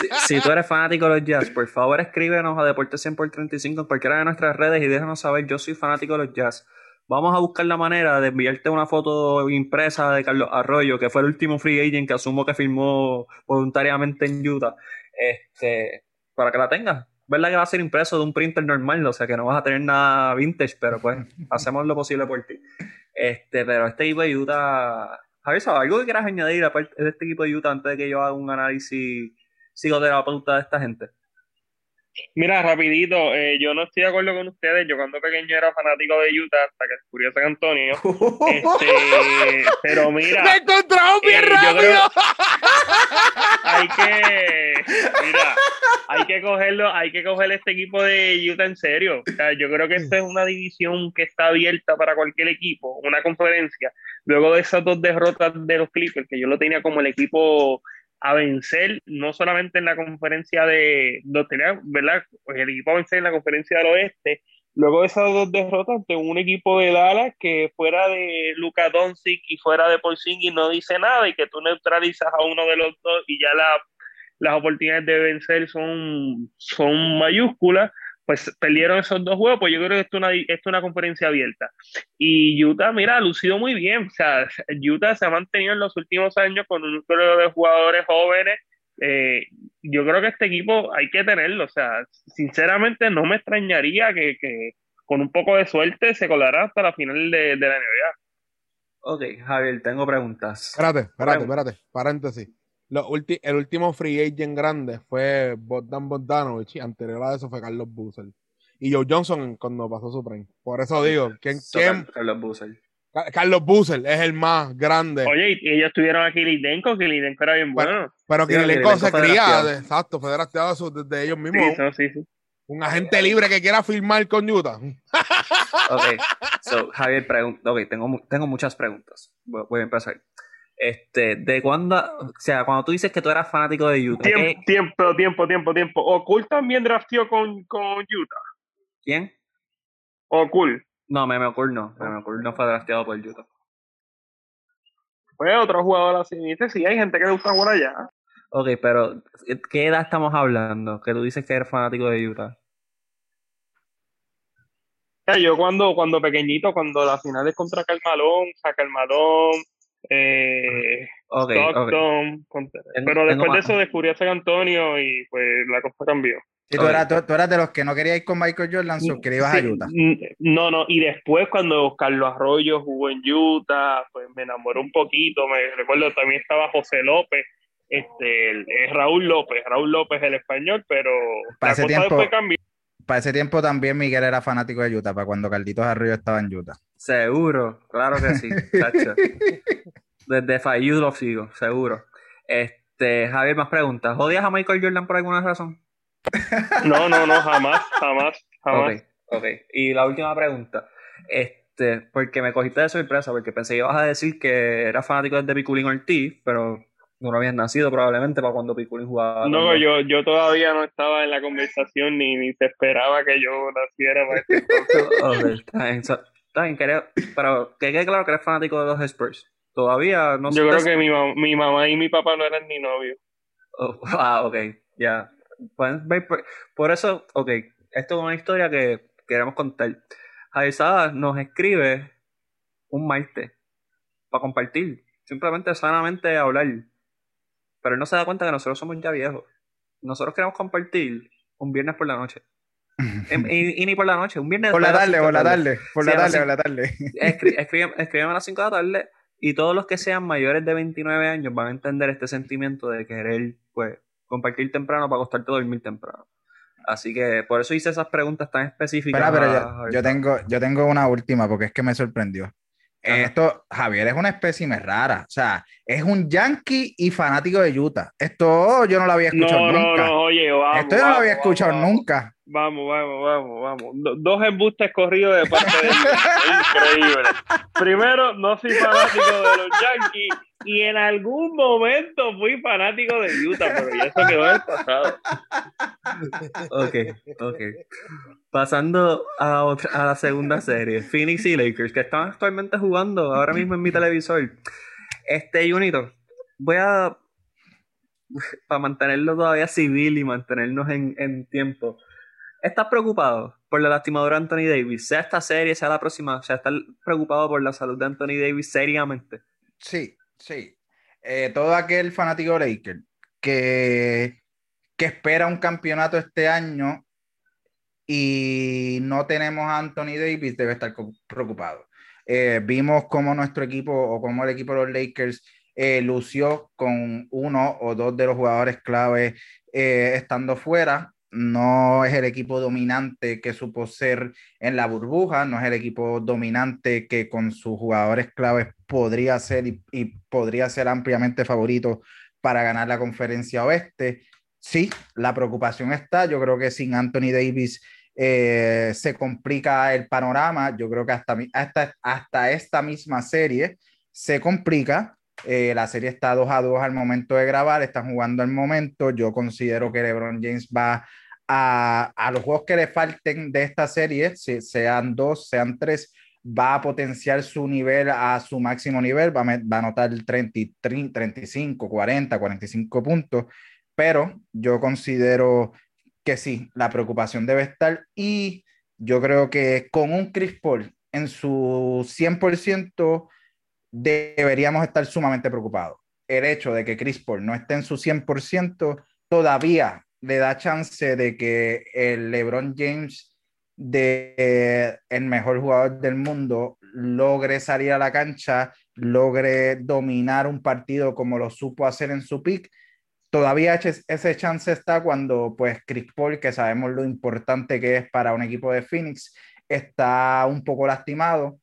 Si, si tú eres fanático de los jazz, por favor escríbenos a Deportes 100 por 35 en cualquiera de nuestras redes y déjanos saber, yo soy fanático de los jazz. Vamos a buscar la manera de enviarte una foto impresa de Carlos Arroyo, que fue el último free agent que asumo que firmó voluntariamente en Utah, este, para que la tengas. ¿Verdad que va a ser impreso de un printer normal? O sea que no vas a tener nada vintage, pero pues *laughs* hacemos lo posible por ti. Este, pero este equipo de Utah... Javier, ¿sabes algo que quieras añadir aparte de este equipo de Utah antes de que yo haga un análisis psicoterapeuta de esta gente? Mira, rapidito, eh, yo no estoy de acuerdo con ustedes. Yo cuando pequeño era fanático de Utah hasta que descubrí a San Antonio. *laughs* Este, pero mira, ¡Me encontramos bien Eh, rápido! creo- *laughs* hay que, mira, hay que cogerlo, hay que coger este equipo de Utah en serio. O sea, yo creo que esta es una división que está abierta para cualquier equipo, una conferencia. Luego de esas dos derrotas de los Clippers, que yo lo tenía como el equipo a vencer, no solamente en la conferencia de, lo tenía, ¿verdad? Pues el equipo a vencer en la conferencia del oeste. Luego de esas dos derrotas ante un equipo de Dallas que fuera de Luka Doncic y fuera de Porzingis no dice nada y que tú neutralizas a uno de los dos y ya la- las oportunidades de vencer son, son mayúsculas, pues perdieron esos dos juegos, pues yo creo que esto es una, esto es una conferencia abierta. Y Utah, mira, ha lucido muy bien, o sea, Utah se ha mantenido en los últimos años con un número de jugadores jóvenes eh, yo creo que este equipo hay que tenerlo. O sea, sinceramente no me extrañaría que, que con un poco de suerte se colará hasta la final de, de la NBA. Ok, Javier, tengo preguntas. Espérate, espérate, espérate. Paréntesis. Lo ulti- el último free agent grande fue Bogdan Bogdanovich y anterior a eso fue Carlos Busel. Y Joe Johnson cuando pasó su prime. Por eso digo, ¿quién, So, quién? Carlos. Ca- Carlos Busel es el más grande. Oye, y ellos tuvieron a Kilidenko, Kilidenko era bien Bueno, bueno. pero Sí, Kirilenko Kirilenko se cría, de- exacto, fue drafteado de su- desde ellos mismos. Sí, no, sí, sí. Un agente libre que quiera firmar con Utah. Ok, so, Javier, pregun- ok, tengo, tengo muchas preguntas. Voy, voy a empezar. Este, ¿de cuándo, o sea, cuando tú dices que tú eras fanático de Utah, ¿qué- Tiempo, tiempo, tiempo, tiempo, tiempo. También drafteó con, con Utah. ¿quién? Okul. No, Meme Okur no. Meme Okur no fue drafteado por Utah. Fue otro jugador así. ¿viste? Sí, hay gente que le gusta por allá. Ok, pero ¿qué edad estamos hablando? Que tú dices que eres fanático de Utah. O sea, Yo cuando, cuando pequeñito, cuando las finales contra Carmalón, Carmalón, eh, Ok, ok. Stockton, contra- Tengo- pero después tengo de eso descubrí a San Antonio y pues la cosa cambió. Y tú, eras, tú, tú eras de los que no quería ir con Michael Jordan, so que le ibas Sí, a Utah. No, no, y después cuando Carlos Arroyo jugó en Utah, pues me enamoré un poquito, me recuerdo también estaba José López, este, el- es Raúl López, Raúl López el español, pero Para la ese cosa tiempo- después cambió. Para ese tiempo también Miguel era fanático de Utah, para cuando Carlitos Arroyo estaba en Utah. Seguro, claro que sí, chacho. *laughs* Desde Fayú lo sigo, seguro. Este, Javier, más preguntas. ¿Odias a Michael Jordan por alguna razón? No, no, no, jamás, jamás, jamás. Ok, ok. Y la última pregunta. Este, porque me cogiste de sorpresa, porque pensé que ibas a decir que eras fanático de Piculín Ortiz, pero no habías nacido probablemente para cuando Piculín jugaba. No, yo, yo todavía no estaba en la conversación ni, ni se esperaba que yo naciera para este *laughs* Ok, bien, quería- pero que quede claro que eres fanático de los Spurs. Todavía no Yo creo que mi, mam- mi mamá y mi papá no eran ni novios. Oh, *laughs* ah, ok, ya. Pueden ver Por, eso, ok, esto es una historia que queremos contar. Javier Sadas nos escribe un martes para compartir, simplemente sanamente hablar. Pero él no se da cuenta que nosotros somos ya viejos. Nosotros queremos compartir un viernes por la noche. Em- y, y ni por la noche, un viernes Por la tarde, por la tarde, por la tarde, por la tarde. Escríbeme, a las 5 de la tarde y todos los que sean mayores de 29 años van a entender este sentimiento de querer pues compartir temprano para acostarte a dormir temprano. Así que por eso hice esas preguntas tan específicas. Espera, pero yo, yo tengo, yo tengo una última porque es que me sorprendió. Ajá. Esto, Javier es una especie rara. O sea, es un yankee y fanático de Utah. Esto yo no lo había escuchado No, no, nunca. no, oye, vamos. Esto yo no lo había escuchado vamos, nunca. Vamos, vamos, vamos, vamos. Do- dos embustes corridos de parte de ellos. Increíble. Primero, no soy fanático de los Yankees y en algún momento fui fanático de Utah, pero ya eso quedó en el pasado. Ok, ok. Pasando a, otra, a la segunda serie, Phoenix y Lakers, que están actualmente jugando ahora mismo en mi televisor. Este, Junito, voy a. Para mantenerlo todavía civil y mantenernos en, en tiempo. ¿Estás preocupado por la lastimadura de Anthony Davis? Sea esta serie, sea la próxima. Sea, ¿estás preocupado por la salud de Anthony Davis seriamente? Sí, sí. Eh, todo aquel fanático Laker que, que espera un campeonato este año y no tenemos a Anthony Davis debe estar preocupado. Eh, vimos cómo nuestro equipo o cómo el equipo de los Lakers eh, lució con uno o dos de los jugadores clave estando fuera. No es el equipo dominante que supo ser en la burbuja, no es el equipo dominante que con sus jugadores claves podría ser y, podría ser ampliamente favorito para ganar la conferencia oeste. Sí, la preocupación está. Yo creo que sin Anthony Davis eh, se complica el panorama. Yo creo que hasta, hasta, hasta esta misma serie se complica. Eh, la serie está 2 a 2 al momento de grabar, están jugando al momento. Yo considero que LeBron James va a, a los juegos que le falten de esta serie, si sean dos, sean tres, va a potenciar su nivel a su máximo nivel, va a, va a anotar 30, 30, 35, 40, 45 puntos, pero yo considero que sí, la preocupación debe estar y yo creo que con un Chris Paul en su 100% deberíamos estar sumamente preocupados. El hecho de que Chris Paul no esté en su 100% todavía le da chance de que el LeBron James de eh, el mejor jugador del mundo logre salir a la cancha, logre dominar un partido como lo supo hacer en su pick. Todavía ese, chance está cuando pues Chris Paul, que sabemos lo importante que es para un equipo de Phoenix, está un poco lastimado,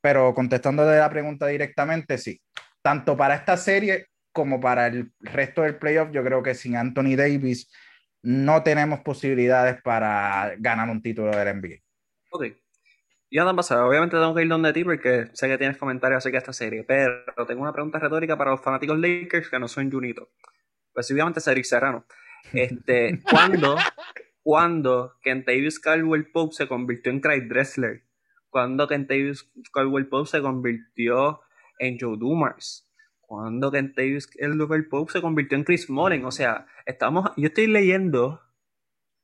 pero contestando de la pregunta directamente, sí. Tanto para esta serie como para el resto del playoff, yo creo que sin Anthony Davis no tenemos posibilidades para ganar un título del NBA. Ok. Y andan pasar, obviamente tengo que ir donde ti porque sé que tienes comentarios acerca de esta serie, pero tengo una pregunta retórica para los fanáticos Lakers que no son Junito. Específicamente Cedric Serrano. Este, *laughs* ¿cuándo, ¿cuándo Kentavious Caldwell Pope se convirtió en Craig Dressler? ¿Cuándo Kentavious Caldwell Pope se convirtió en Joe Dumars? ¿Cuándo Kentavious Caldwell Pope se convirtió en Chris Mullen? O sea, estamos, yo estoy leyendo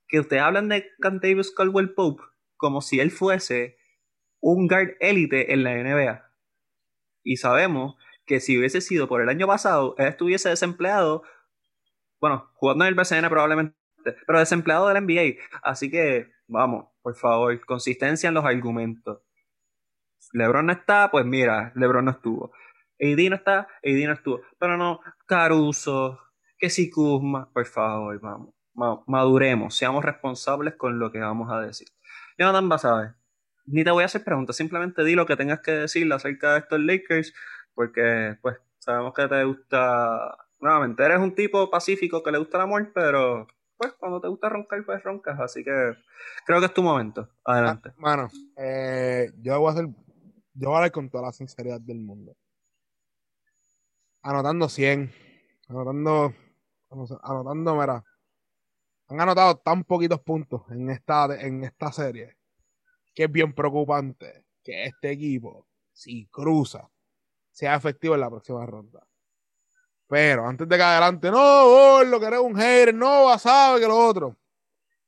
que ustedes hablan de Kentavious Caldwell Pope como si él fuese un guard élite en la NBA. Y sabemos que si hubiese sido por el año pasado, él estuviese desempleado, bueno, jugando en el BCN probablemente, pero desempleado del NBA. Así que, vamos, por favor, consistencia en los argumentos. LeBron no está, pues mira, LeBron no estuvo. AD no está, AD no estuvo. Pero no, Caruso, que si Kuzma, por favor, vamos, ma- maduremos, seamos responsables con lo que vamos a decir. Jonathan Basabe, ni te voy a hacer preguntas, simplemente di lo que tengas que decir acerca de estos Lakers, porque pues sabemos que te gusta nuevamente, eres un tipo pacífico que le gusta el amor, pero pues cuando te gusta roncar, pues roncas. Así que creo que es tu momento. Adelante. Ah, mano, eh, yo voy a hacer, yo voy a hablar con toda la sinceridad del mundo. Anotando 100, anotando, anotando, mira, han anotado tan poquitos puntos en esta, en esta serie que es bien preocupante que este equipo, si cruza, sea efectivo en la próxima ronda. Pero antes de que adelante, no, lo que eres un hater, no, sabe que lo otro.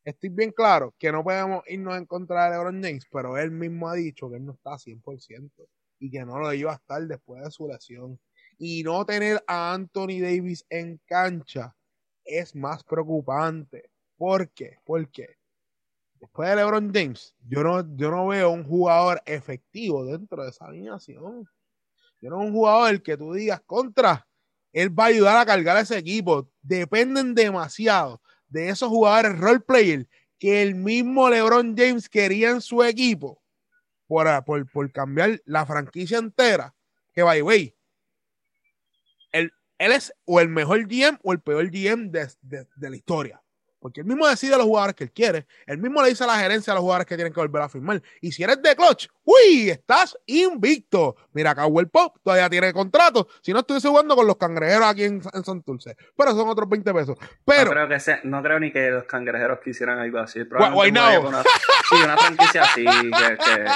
Estoy bien claro que no podemos irnos en contra de LeBron James, pero él mismo ha dicho que él no está 100% y que no lo iba a estar después de su lesión. Y no tener a Anthony Davis en cancha es más preocupante. ¿Por qué? Porque después de LeBron James, yo no, yo no veo un jugador efectivo dentro de esa alineación. Yo no veo un jugador que tú digas contra él va a ayudar a cargar a ese equipo. Dependen demasiado de esos jugadores role player que el mismo LeBron James quería en su equipo por, por, cambiar la franquicia entera. Que by way, él, él es o el mejor GM o el peor GM de la historia. Porque él mismo decide a los jugadores que él quiere. Él mismo le dice a la gerencia a los jugadores que tienen que volver a firmar. Y si eres de clutch, uy, estás invicto. Mira, Cowell Pop todavía tiene contrato. Si no estuviese jugando con los cangrejeros aquí en, en Santurce. Pero son otros 20 pesos. Pero, no, creo que sea, no creo ni que los cangrejeros quisieran algo así. Why, una, sí, una franquicia así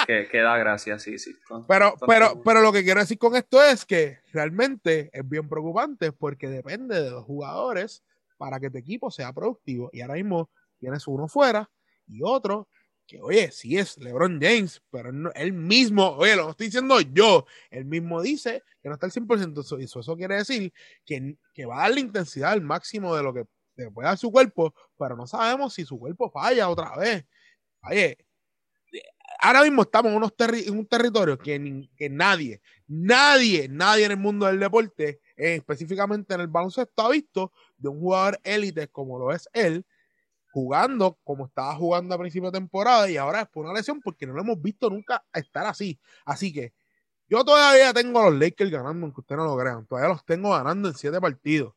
que, que, da gracias, sí, sí. pero, pero, pero lo que quiero decir con esto es que realmente es bien preocupante porque depende de los jugadores para que tu equipo sea productivo. Y ahora mismo tienes uno fuera y otro que, oye, sí es LeBron James, pero él mismo, oye, lo estoy diciendo yo, él mismo dice que no está al 100%. Eso, eso quiere decir que, que va a dar la intensidad al máximo de lo que puede dar su cuerpo, pero no sabemos si su cuerpo falla otra vez. Oye, ahora mismo estamos en, en un territorio que, que nadie, nadie, nadie en el mundo del deporte específicamente en el baloncesto, ha visto de un jugador élite como lo es él, jugando como estaba jugando a principio de temporada y ahora es por una lesión porque no lo hemos visto nunca estar así. Así que yo todavía tengo a los Lakers ganando, aunque ustedes no lo crean. Todavía los tengo ganando en siete partidos.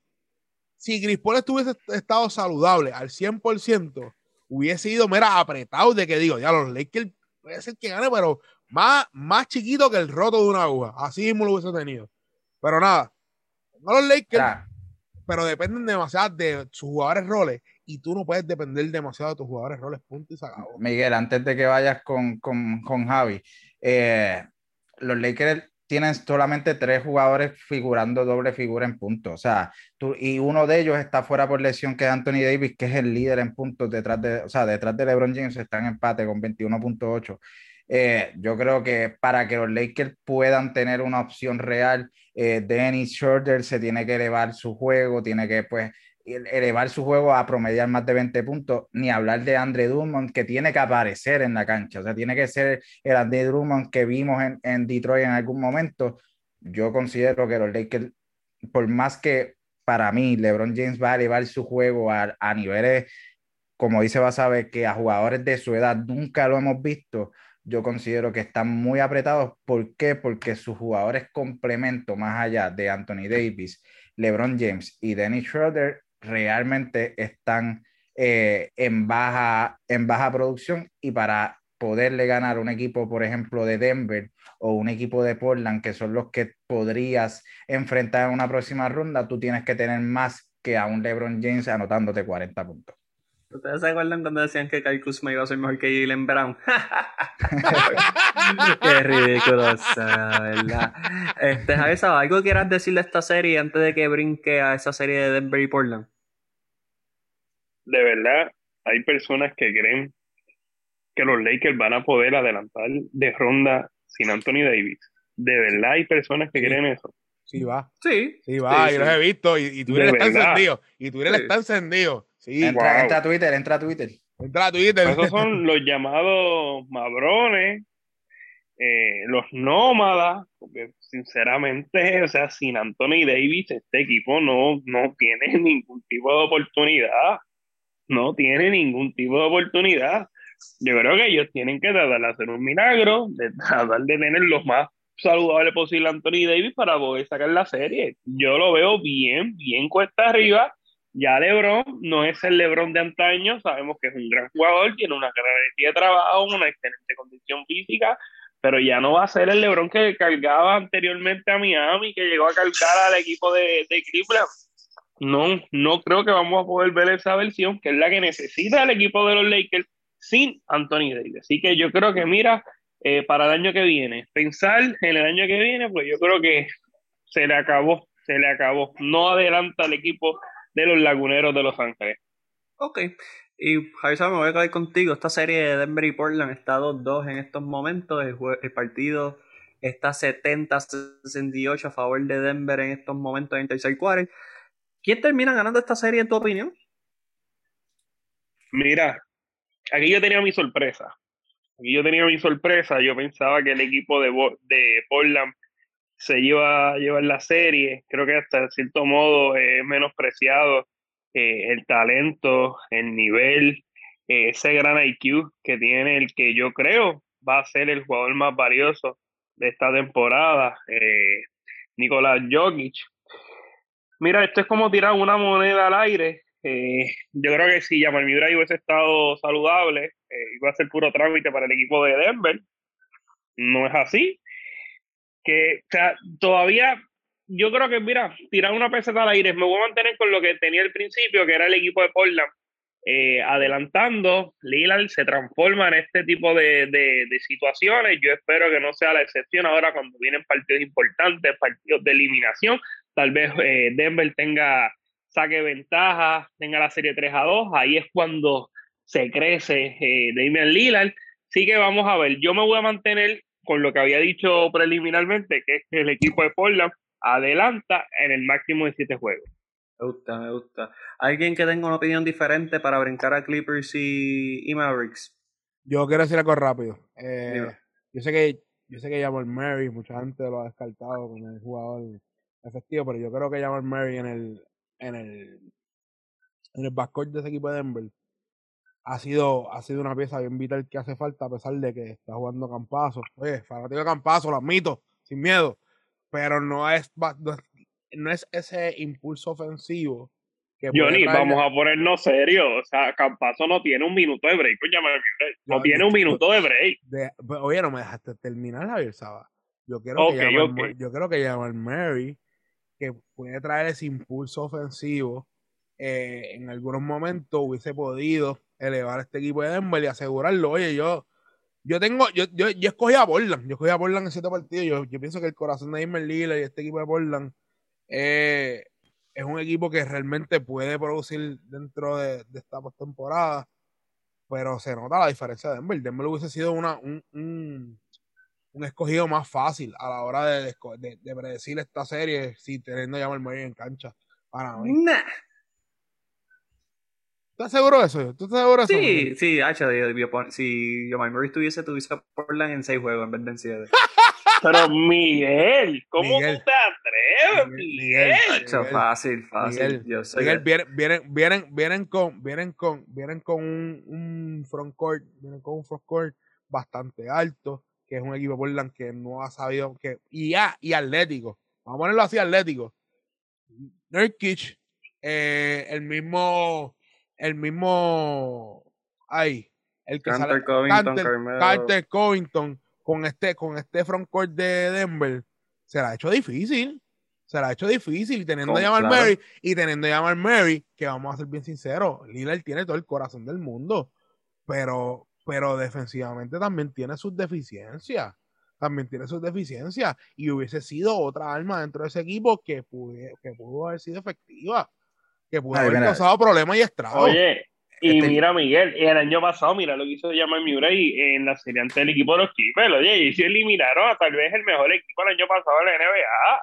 Si Chris Paul estuviese estado saludable al 100%, hubiese ido, mera apretado de que digo, ya los Lakers puede ser que gane, pero más, más chiquito que el roto de una aguja. Así mismo lo hubiese tenido. Pero nada, no los Lakers, pero dependen demasiado de sus jugadores roles y tú no puedes depender demasiado de tus jugadores roles, punto y se Miguel, antes de que vayas con, con, con Javi, eh, los Lakers tienen solamente tres jugadores figurando doble figura en puntos. O sea, tú, y uno de ellos está fuera por lesión, que es Anthony Davis, que es el líder en puntos detrás de, o sea, detrás de LeBron James, está en empate con 21.8. Eh, yo creo que para que los Lakers puedan tener una opción real, eh, Dennis Schroeder se tiene que elevar su juego, tiene que pues elevar su juego a promediar más de 20 puntos, ni hablar de Andre Drummond, que tiene que aparecer en la cancha, o sea, tiene que ser el Andre Drummond que vimos en, en Detroit en algún momento. Yo considero que los Lakers, por más que para mí LeBron James va a elevar su juego a, a niveles, como dice Basabe, que a jugadores de su edad nunca lo hemos visto, yo considero que están muy apretados. ¿Por qué? Porque sus jugadores complemento más allá de Anthony Davis, LeBron James y Dennis Schroeder realmente están eh, en, baja, en baja producción y para poderle ganar un equipo, por ejemplo, de Denver o un equipo de Portland, que son los que podrías enfrentar en una próxima ronda, tú tienes que tener más que a un LeBron James anotándote 40 puntos. ¿Ustedes se acuerdan cuando decían que Kyle Kuzma iba a ser mejor que Jalen Brown? *laughs* Qué ridículo, ¿verdad? Este, Javi, ¿algo quieras decir de esta serie antes de que brinque a esa serie de Denver y Portland? De verdad, hay personas que creen que los Lakers van a poder adelantar de ronda sin Anthony Davis. De verdad, hay personas que creen eso. Sí, va. Sí. Sí, va, y los he visto. Y, y Twitter está encendido. Y Twitter está encendido. Sí. Entra, entra, a Twitter, entra a Twitter. Entra a Twitter. Esos son *laughs* los llamados madrones, eh, los nómadas, porque sinceramente, o sea, sin Anthony Davis, este equipo no, no tiene ningún tipo de oportunidad. No tiene ningún tipo de oportunidad. Yo creo que ellos tienen que tratar de hacer un milagro, de tratar de tener los más saludable posible a Anthony Davis para poder sacar la serie. Yo lo veo bien, bien cuesta arriba. Ya LeBron no es el LeBron de antaño, sabemos que es un gran jugador, tiene una gran energía de trabajo, una excelente condición física, pero ya no va a ser el LeBron que cargaba anteriormente a Miami, que llegó a cargar al equipo de, de Cleveland. No, no creo que vamos a poder ver esa versión, que es la que necesita el equipo de los Lakers sin Anthony Davis. Así que yo creo que, mira, eh, para el año que viene, pensar en el año que viene, pues yo creo que se le acabó, se le acabó. No adelanta el equipo de los laguneros de Los Ángeles. Ok. Y Javier, me voy a quedar contigo. Esta serie de Denver y Portland está 2-2 en estos momentos. El, el partido está 70-68 a favor de Denver en estos momentos en tercer quarter. ¿Quién termina ganando esta serie en tu opinión? Mira, aquí yo tenía mi sorpresa. Aquí yo tenía mi sorpresa. Yo pensaba que el equipo de, de Portland se iba a llevar la serie. Creo que hasta cierto modo es menospreciado eh, el talento, el nivel, eh, ese gran IQ que tiene el que yo creo va a ser el jugador más valioso de esta temporada, eh, Nicolás Jokic. Mira, esto es como tirar una moneda al aire. Yo creo que si Jamal Murray hubiese estado saludable, iba a ser puro trámite para el equipo de Denver. No es así. Que, o sea, todavía yo creo que, mira, tirar una peseta al aire, me voy a mantener con lo que tenía al principio, que era el equipo de Portland. Eh, adelantando, Lillard se transforma en este tipo de, de, situaciones. Yo espero que no sea la excepción ahora cuando vienen partidos importantes, partidos de eliminación. Tal vez eh, Denver tenga saque ventaja, tenga la serie 3 a 2. Ahí es cuando se crece eh, Damian Lillard. Sí que vamos a ver. Yo me voy a mantener con lo que había dicho preliminarmente, que es que el equipo de Portland adelanta en el máximo de siete juegos. Me gusta, me gusta. ¿Alguien que tenga una opinión diferente para brincar a Clippers y, y Mavericks? Yo quiero decir algo rápido. Eh, yo sé que yo sé que Jamal Murray, mucha gente lo ha descartado como el jugador efectivo, pero yo creo que Jamal Murray en el en el en el backcourt de ese equipo de Denver ha sido, ha sido una pieza bien vital que hace falta a pesar de que está jugando Campazo. Oye, fanático de Campazo, lo admito, sin miedo pero no es, no es ese impulso ofensivo. Que Johnny, vamos a ponernos serios. O sea, Campazo no tiene un minuto de break. No, tiene un minuto de break. Pues, oye, no me dejaste terminar, Javier Saba. Yo quiero que Jamal, yo creo que Jamal Murray, que puede traer ese impulso ofensivo, eh, en algunos momentos hubiese podido elevar este equipo de Denver y asegurarlo. Oye, yo yo tengo, yo, yo, yo escogí a Portland, yo escogí a Portland en siete partidos. Yo, yo pienso que el corazón de Ismael Lillard y este equipo de Portland eh, es un equipo que realmente puede producir dentro de, esta postemporada. Pero se nota la diferencia de Denver. Denver hubiese sido una, un, un, un escogido más fácil a la hora de, de, de predecir esta serie si teniendo a Jamal Murray en cancha. Para mí. Nah. ¿Estás seguro de eso? ¿Tú estás seguro de eso? Sí, sí, Hacha, si Jamal Murray estuviese, tuviese Portland en 6 juegos en vez de en 7. *laughs* Pero Miguel, ¿cómo Miguel. tú te atreves, Miguel? Fácil, fácil. Miguel, Yo sé Miguel vienen, vienen, vienen, vienen con, vienen con, vienen con un, un front court, vienen con un front court bastante alto, que es un equipo Portland que no ha sabido que, y ya, y atlético. Vamos a ponerlo así, atlético. Nurkic, eh, el mismo el mismo ay, el que Carter sale Covington, Carter, Carmelo. Carter Covington con este con este frontcourt de Denver se la ha hecho difícil se la ha hecho difícil y teniendo a claro. Murray y teniendo a Jamal Murray que vamos a ser bien sinceros Lillard tiene todo el corazón del mundo pero pero defensivamente también tiene sus deficiencias también tiene sus deficiencias y hubiese sido otra arma dentro de ese equipo que pudo, que pudo haber sido efectiva que pudo Ay, haber mira. causado problemas y estragos Oye, y Este- mira, Miguel, el año pasado, mira lo que hizo Jamal Murray en la serie ante el equipo de los Clippers. Oye, y se eliminaron a tal vez el mejor equipo el año pasado de la NBA.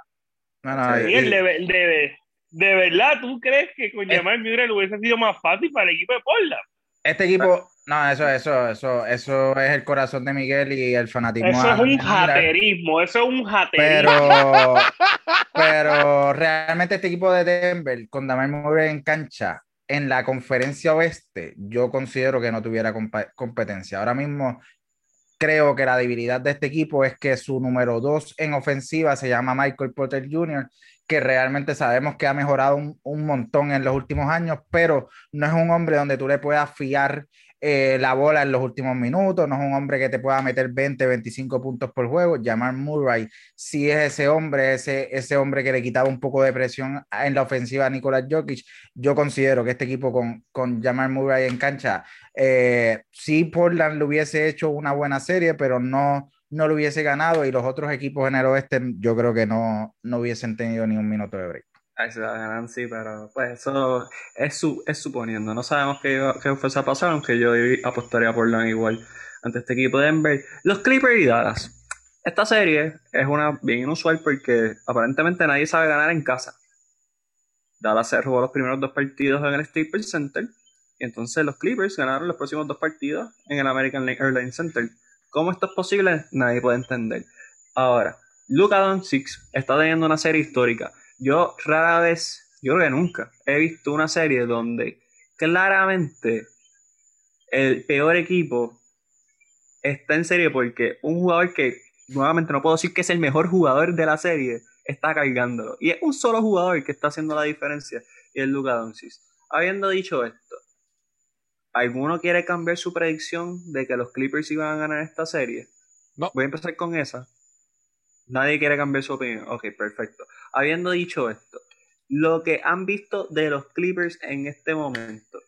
No, no, Sí, y- Miguel, de, de, de verdad, ¿tú crees que con. Jamal Murray le hubiese sido más fácil para el equipo de Portland? este equipo, no, eso, eso, eso, eso es el corazón de Miguel y el fanatismo. Eso es un jaterismo, eso es un jaterismo. Pero, *laughs* pero realmente este equipo de Denver, con Jamal Murray en cancha, en la conferencia oeste, yo considero que no tuviera competencia. Ahora mismo, creo que la debilidad de este equipo es que su número dos en ofensiva se llama Michael Porter Jr., que realmente sabemos que ha mejorado un, un, montón en los últimos años, pero no es un hombre donde tú le puedas fiar eh, la bola en los últimos minutos, no es un hombre que te pueda meter 20, 25 puntos por juego. Jamar Murray sí es ese hombre, ese, ese hombre que le quitaba un poco de presión en la ofensiva a Nicolás Jokic. Yo considero que este equipo con, con Murray en cancha, eh, sí Portland le hubiese hecho una buena serie, pero no, no lo hubiese ganado y los otros equipos en el oeste yo creo que no, no hubiesen tenido ni un minuto de break. Sí, pero pues eso es, su, es suponiendo. No sabemos qué, qué fuese a pasar, aunque yo apostaría por LAN igual ante este equipo de Denver. Los Clippers y Dallas. Esta serie es una bien inusual porque aparentemente nadie sabe ganar en casa. Dallas se jugó los primeros dos partidos en el Staples Center. Y entonces los Clippers ganaron los próximos dos partidos en el American Airlines Center. ¿Cómo esto es posible? Nadie puede entender. Ahora, Luka Doncic está teniendo una serie histórica yo rara vez, yo creo que nunca, he visto una serie donde claramente el peor equipo está en serie porque un jugador que nuevamente no puedo decir que es el mejor jugador de la serie está cargándolo. Y es un solo jugador que está haciendo la diferencia y es Luka Doncic. Habiendo dicho esto, ¿alguno quiere cambiar su predicción de que los Clippers iban a ganar esta serie? No. Voy a empezar con esa. Nadie quiere cambiar su opinión. Ok, perfecto. Habiendo dicho esto, lo que han visto de los Clippers en este momento,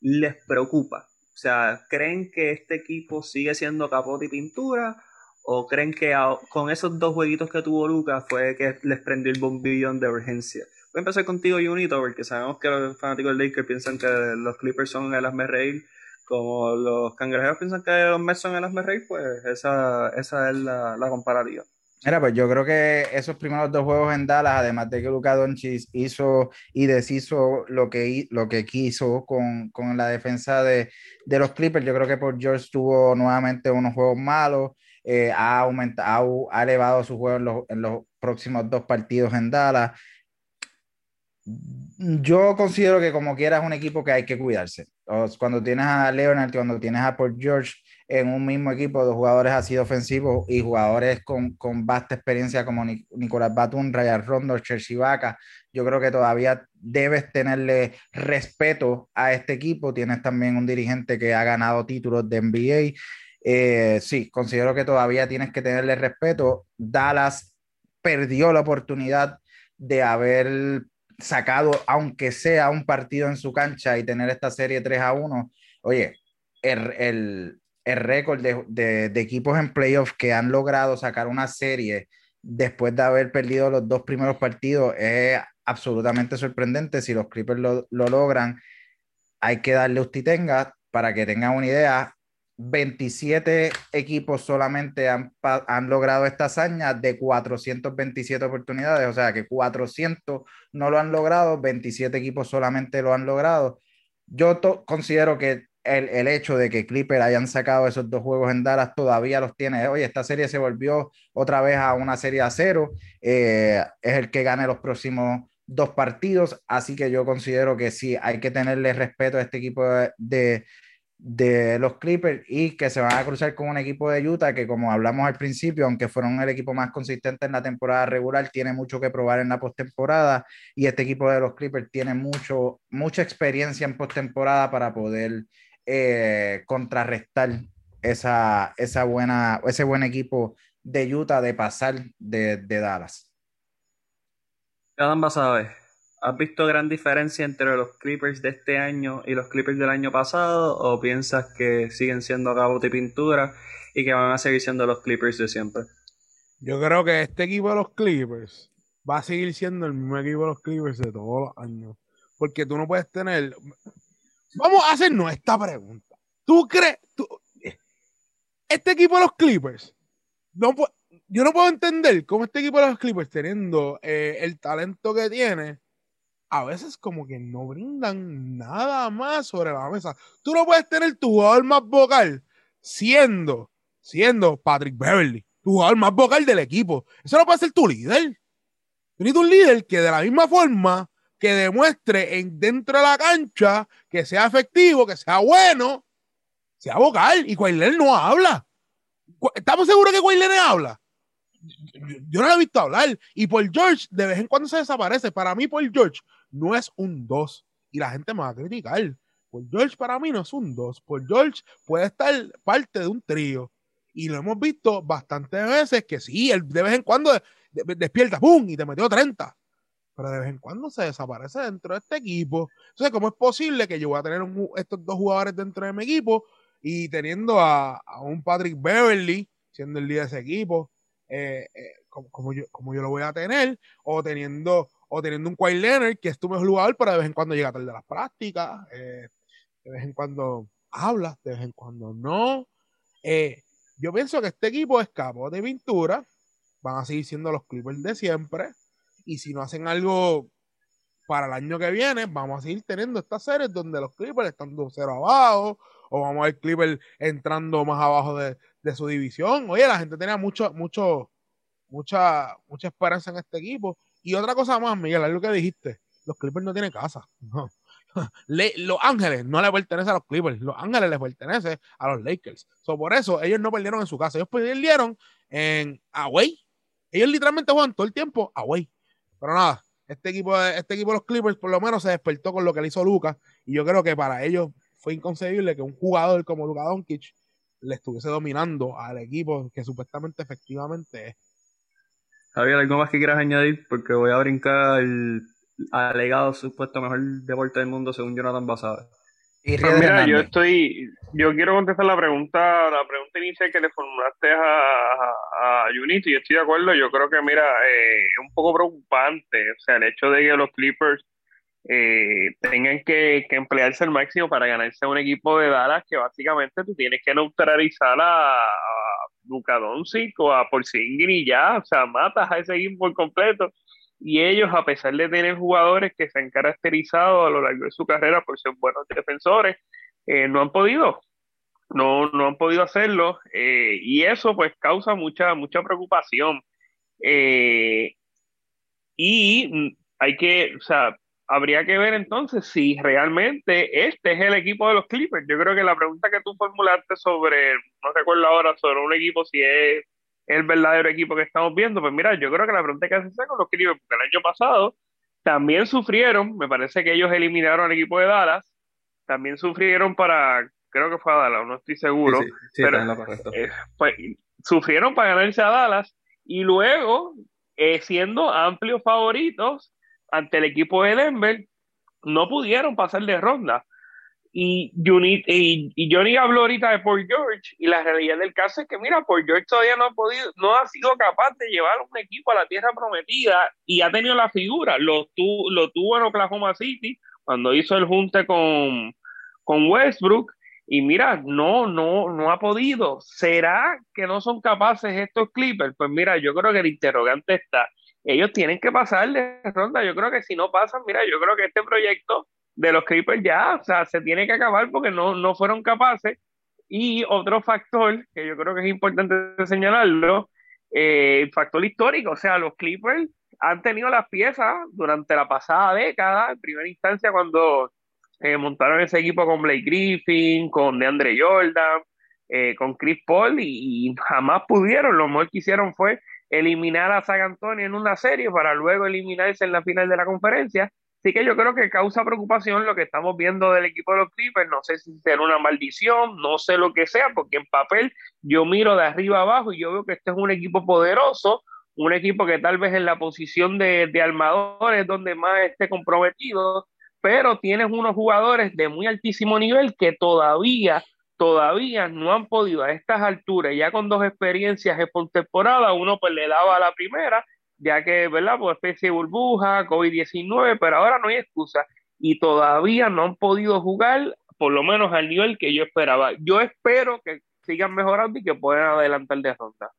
¿les preocupa? O sea, ¿creen que este equipo sigue siendo capote y pintura? ¿O creen que con esos dos jueguitos que tuvo Lucas fue que les prendió el bombillón de urgencia? Voy a empezar contigo, Junito, porque sabemos que los fanáticos del Lakers piensan que los Clippers son el asme reír. Como los cangrejeros piensan que los Mets son el asme reír, pues esa, esa es la, la comparativa. Mira, pues yo creo que esos primeros dos juegos en Dallas, además de que Luka Doncic hizo y deshizo lo que, lo que quiso con, con la defensa de, de, los Clippers, yo creo que por George tuvo nuevamente unos juegos malos, eh, ha, aumentado, ha elevado su juego en los, en los próximos dos partidos en Dallas. Yo considero que como quiera es un equipo que hay que cuidarse. Cuando tienes a Leonard, cuando tienes a Paul George, en un mismo equipo de jugadores así ofensivos y jugadores con, con vasta experiencia como Nicolás Batum, Ryan Rondo, Chelsea Vaca. Yo creo que todavía debes tenerle respeto a este equipo. Tienes también un dirigente que ha ganado títulos de NBA. Eh, sí, considero que todavía tienes que tenerle respeto. Dallas perdió la oportunidad de haber sacado, aunque sea un partido en su cancha y tener esta serie 3 a 1. Oye, el, el, el récord de, de, equipos en playoffs que han logrado sacar una serie después de haber perdido los dos primeros partidos es absolutamente sorprendente. Si los Clippers lo, lo logran, hay que darle usted tenga para que tengan una idea. 27 equipos solamente han, han, logrado esta hazaña de 427 oportunidades, o sea que 400 no lo han logrado, 27 equipos solamente lo han logrado. Yo considero que el, el, hecho de que Clipper hayan sacado esos dos juegos en Dallas todavía los tiene. Oye, esta serie se volvió otra vez a una serie a cero. Eh, es el que gane los próximos dos partidos. Así que yo considero que sí, hay que tenerle respeto a este equipo de, de los Clippers y que se van a cruzar con un equipo de Utah que como hablamos al principio, aunque fueron el equipo más consistente en la temporada regular, tiene mucho que probar en la postemporada y este equipo de los Clippers tiene mucho, mucha experiencia en postemporada para poder eh, contrarrestar esa, esa buena, ese buen equipo de Utah de pasar de, de Dallas. Adam sabes, ¿has visto gran diferencia entre los Clippers de este año y los Clippers del año pasado? ¿O piensas que siguen siendo cabote y pintura y que van a seguir siendo los Clippers de siempre? Yo creo que este equipo de los Clippers va a seguir siendo el mismo equipo de los Clippers de todos los años. Porque tú no puedes tener. Vamos a hacernos esta pregunta. ¿Tú crees? este equipo de los Clippers, yo no puedo entender cómo este equipo de los Clippers, teniendo eh, el talento que tiene, a veces como que no brindan nada más sobre la mesa. Tú no puedes tener tu jugador más vocal siendo, siendo Patrick Beverly, tu jugador más vocal del equipo. Eso no puede ser tu líder. Tú necesitas un líder que de la misma forma que demuestre en, dentro de la cancha que sea efectivo, que sea bueno, sea vocal. Y Kawhi no habla. ¿Estamos seguros que Leonard habla? Yo, yo, no lo he visto hablar. Y Paul George de vez en cuando se desaparece. Para mí, Paul George no es un 2. Y la gente me va a criticar. Paul George para mí no es un 2. Paul George puede estar parte de un trío. Y lo hemos visto bastantes veces que sí, él de vez en cuando despierta, ¡pum! y te metió 30. Pero de vez en cuando se desaparece dentro de este equipo. Entonces, ¿cómo es posible que yo voy a tener estos dos jugadores dentro de mi equipo y teniendo a, un Patrick Beverly siendo el líder de ese equipo, eh, eh, como, como, yo, como yo lo voy a tener, o teniendo, o teniendo un Kyle Leonard que es tu mejor jugador, pero de vez en cuando llega tarde a las prácticas, eh, de vez en cuando habla, de vez en cuando no. yo pienso que este equipo es capo de pintura, van a seguir siendo los Clippers de siempre, y si no hacen algo para el año que viene, vamos a seguir teniendo estas series donde los Clippers están 2-0 abajo, o vamos a ver Clippers entrando más abajo de, su división. Oye, la gente tenía mucho, mucho, mucha, mucha esperanza en este equipo. Y otra cosa más, Miguel, algo que dijiste, los Clippers no tienen casa. *laughs* Los Ángeles no le pertenece a los Clippers, Los Ángeles les pertenece a los Lakers. So, por eso ellos no perdieron en su casa, ellos perdieron en away. Ellos literalmente juegan todo el tiempo away. Pero nada, este equipo, este equipo de los Clippers por lo menos se despertó con lo que le hizo Lucas. Y yo creo que para ellos fue inconcebible que un jugador como Luka Doncic le estuviese dominando al equipo que supuestamente efectivamente es. Javier, ¿algo más que quieras añadir? Porque voy a brincar el alegado supuesto mejor deporte del mundo según Jonathan Basada. Y pues mira, yo estoy, yo quiero contestar la pregunta, la pregunta inicial que le formulaste a, a, a Junito y estoy de acuerdo, yo creo que mira, eh, es un poco preocupante, o sea, el hecho de que los Clippers eh, tengan que, que, emplearse al máximo para ganarse a un equipo de Dallas que básicamente tú tienes que neutralizar a, a Luka Doncic o a Porzingis y ya, o sea, matas a ese equipo por completo y ellos, a pesar de tener jugadores que se han caracterizado a lo largo de su carrera por ser buenos defensores, eh, no han podido, no, no han podido hacerlo, eh, y eso pues causa mucha, mucha preocupación. Eh, y hay que, o sea, habría que ver entonces si realmente este es el equipo de los Clippers. Yo creo que la pregunta que tú formulaste sobre, no recuerdo ahora, sobre un equipo, si es el verdadero equipo que estamos viendo, pues mira, yo creo que la pregunta que hace con los Clippers, porque el año pasado también sufrieron, me parece que ellos eliminaron al equipo de Dallas, también sufrieron para, creo que fue a Dallas, no estoy seguro, pero eh, pues, sufrieron para ganarse a Dallas y luego, eh, siendo amplios favoritos ante el equipo de Denver, no pudieron pasar de ronda. Y, y, Johnny habló ahorita de Paul George y la realidad del caso es que, mira, Paul George todavía no ha podido, no ha sido capaz de llevar un equipo a la tierra prometida y ha tenido la figura. Lo, lo tuvo en Oklahoma City cuando hizo el junte con, con Westbrook y mira, no, no, no ha podido. ¿Será que no son capaces estos Clippers? Pues mira, yo creo que el interrogante está. Ellos tienen que pasar de ronda. Yo creo que si no pasan, mira, yo creo que este proyecto de los Clippers ya, o sea, se tiene que acabar porque no, no fueron capaces. Y otro factor que yo creo que es importante señalarlo, eh, factor histórico, o sea, los Clippers han tenido las piezas durante la pasada década, en primera instancia cuando eh, montaron ese equipo con Blake Griffin, con DeAndre Jordan, eh, con Chris Paul y, y, jamás pudieron, lo mejor que hicieron fue eliminar a San Antonio en una serie para luego eliminarse en la final de la conferencia Así que yo creo que causa preocupación lo que estamos viendo del equipo de los Clippers. No sé si será una maldición, no sé lo que sea, porque en papel yo miro de arriba abajo y yo veo que este es un equipo poderoso, un equipo que tal vez en la posición de, de armadores donde más esté comprometido, pero tienes unos jugadores de muy altísimo nivel que todavía, todavía no han podido a estas alturas, ya con dos experiencias por temporada, uno pues le daba a la primera ya que, ¿verdad? Pues especie de burbuja, COVID-19, pero ahora no hay excusa y todavía no han podido jugar, por lo menos al nivel que yo esperaba. Yo espero que sigan mejorando y que puedan adelantar de ronda.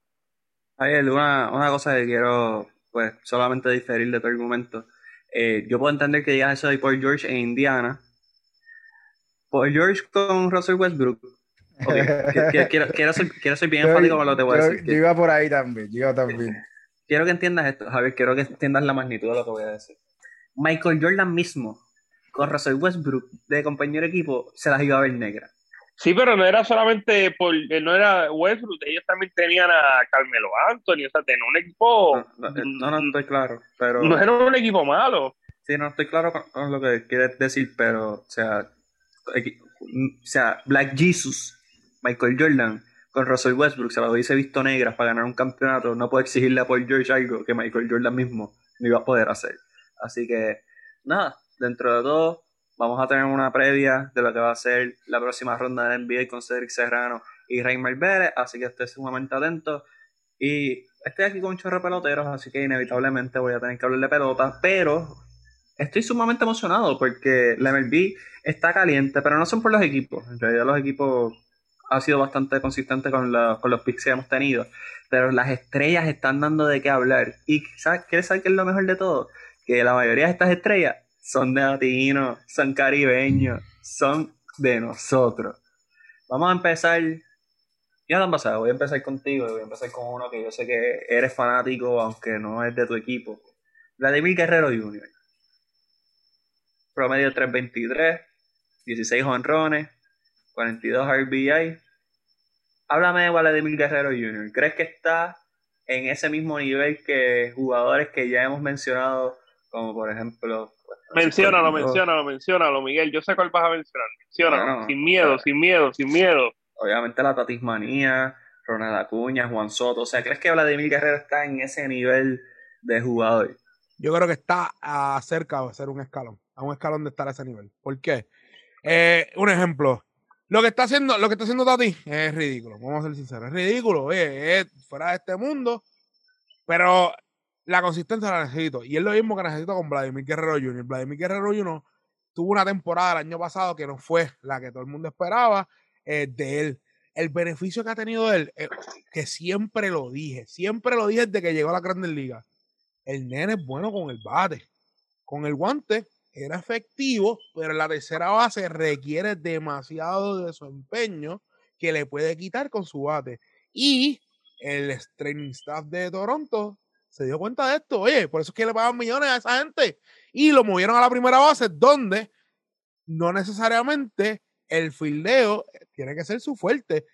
Ariel, una, una cosa que quiero, pues, solamente diferir de tu argumento. Eh, yo puedo entender que digas eso de Paul George en Indiana. Paul George con Russell Westbrook. quiero, quiero, quiero, ser, bien enfático con lo que voy a decir. Yo iba por ahí también, yo iba también quiero que entiendas esto, Javier, quiero que entiendas la magnitud de lo que voy a decir. Michael Jordan mismo, con Russell Westbrook de compañero de equipo, se las iba a ver negra. Sí, pero no era solamente por, eh, no era Westbrook, ellos también tenían a Carmelo Anthony, o sea, tenían un equipo, No, no, no, no estoy claro, pero... no era un equipo malo. Sí, no estoy claro con, lo que quieres decir, pero, o sea, o sea, Black Jesus, Michael Jordan, con Russell Westbrook, se lo hubiese visto negras para ganar un campeonato, no puedo exigirle a Paul George algo que Michael Jordan mismo no iba a poder hacer. Así que, nada, dentro de todo, vamos a tener una previa de lo que va a ser la próxima ronda de NBA con Cedric Serrano y Raymar Vélez, así que esté sumamente atento. Y estoy aquí con un chorro de peloteros, así que inevitablemente voy a tener que hablar de pelota, pero estoy sumamente emocionado porque la MLB está caliente, pero no son por los equipos. En realidad los equipos han sido bastante consistentes con, los picks que hemos tenido, pero las estrellas están dando de qué hablar. Y ¿sabes? ¿quieres saber qué es lo mejor de todo? Que la mayoría de estas estrellas son de latinos, son caribeños, son de nosotros. Vamos a empezar. Ya han pasado, voy a empezar contigo, voy a empezar con uno que yo sé que eres fanático, aunque no es de tu equipo. Vladimir Guerrero Jr. Promedio 323, 16 honrones, 42 RBI. Háblame de Vladimir Guerrero Jr. ¿Crees que está en ese mismo nivel que jugadores que ya hemos mencionado, como por ejemplo... Menciónalo, Francisco- menciónalo, menciónalo, Miguel. Yo sé cuál vas a mencionar. Menciónalo. Bueno, sin miedo, claro. sin miedo, sin miedo. Obviamente la Tatismanía, Ronald Acuña, Juan Soto. O sea, ¿crees que Vladimir Guerrero está en ese nivel de jugador? Yo creo que está ah, cerca de ser un escalón, a un escalón de estar a ese nivel. ¿Por qué? Eh, un ejemplo. Lo que está haciendo, lo que está haciendo Tati es ridículo. Vamos a ser sinceros. Es ridículo, oye, es fuera de este mundo. Pero la consistencia la necesito. Y es lo mismo que necesito con Vladimir Guerrero Jr. Vladimir Guerrero Jr. tuvo una temporada el año pasado que no fue la que todo el mundo esperaba eh, de él. El beneficio que ha tenido él, eh, que siempre lo dije, siempre lo dije desde que llegó a la Grandes Ligas. El nene es bueno con el bate. Con el guante era efectivo, pero la tercera base requiere demasiado de su empeño que le puede quitar con su bate. Y el training staff de Toronto se dio cuenta de esto. Oye, por eso es que le pagan millones a esa gente. Y lo movieron a la primera base, donde no necesariamente el fildeo tiene que ser su fuerte.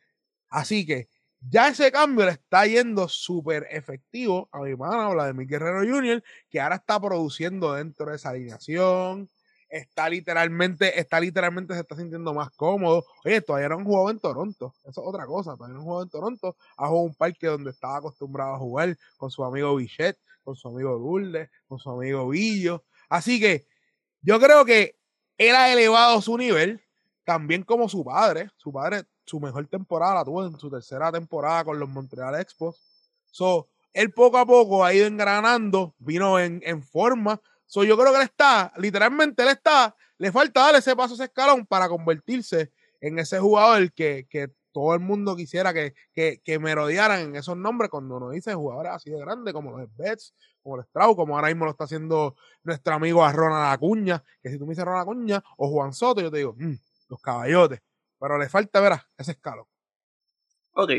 Así que ya ese cambio le está yendo súper efectivo a mi hermano Vladimir Guerrero Jr., que ahora está produciendo dentro de esa alineación. Está literalmente, está literalmente se está sintiendo más cómodo. Oye, todavía no han jugado en Toronto. Eso es otra cosa. Todavía no han jugado en Toronto. Ha jugado un parque donde estaba acostumbrado a jugar con su amigo Bichette, con su amigo Lourdes, con su amigo Villo. Así que yo creo que él ha elevado su nivel, también como su padre. Su padre, su mejor temporada la tuvo en su tercera temporada con los Montreal Expos. So, él poco a poco ha ido engranando, vino en, en forma. So, yo creo que él está, literalmente él está, le falta darle ese paso, ese escalón para convertirse en ese jugador que, que todo el mundo quisiera que, que, que merodearan en esos nombres cuando uno dice jugadores así de grandes como los Betts, como el Strauss, como ahora mismo lo está haciendo nuestro amigo a Ronald Acuña, que si tú me dices Ronald Acuña o Juan Soto, yo te digo, "Mm, los caballotes. Pero le falta, verás, ese escalón. Ok,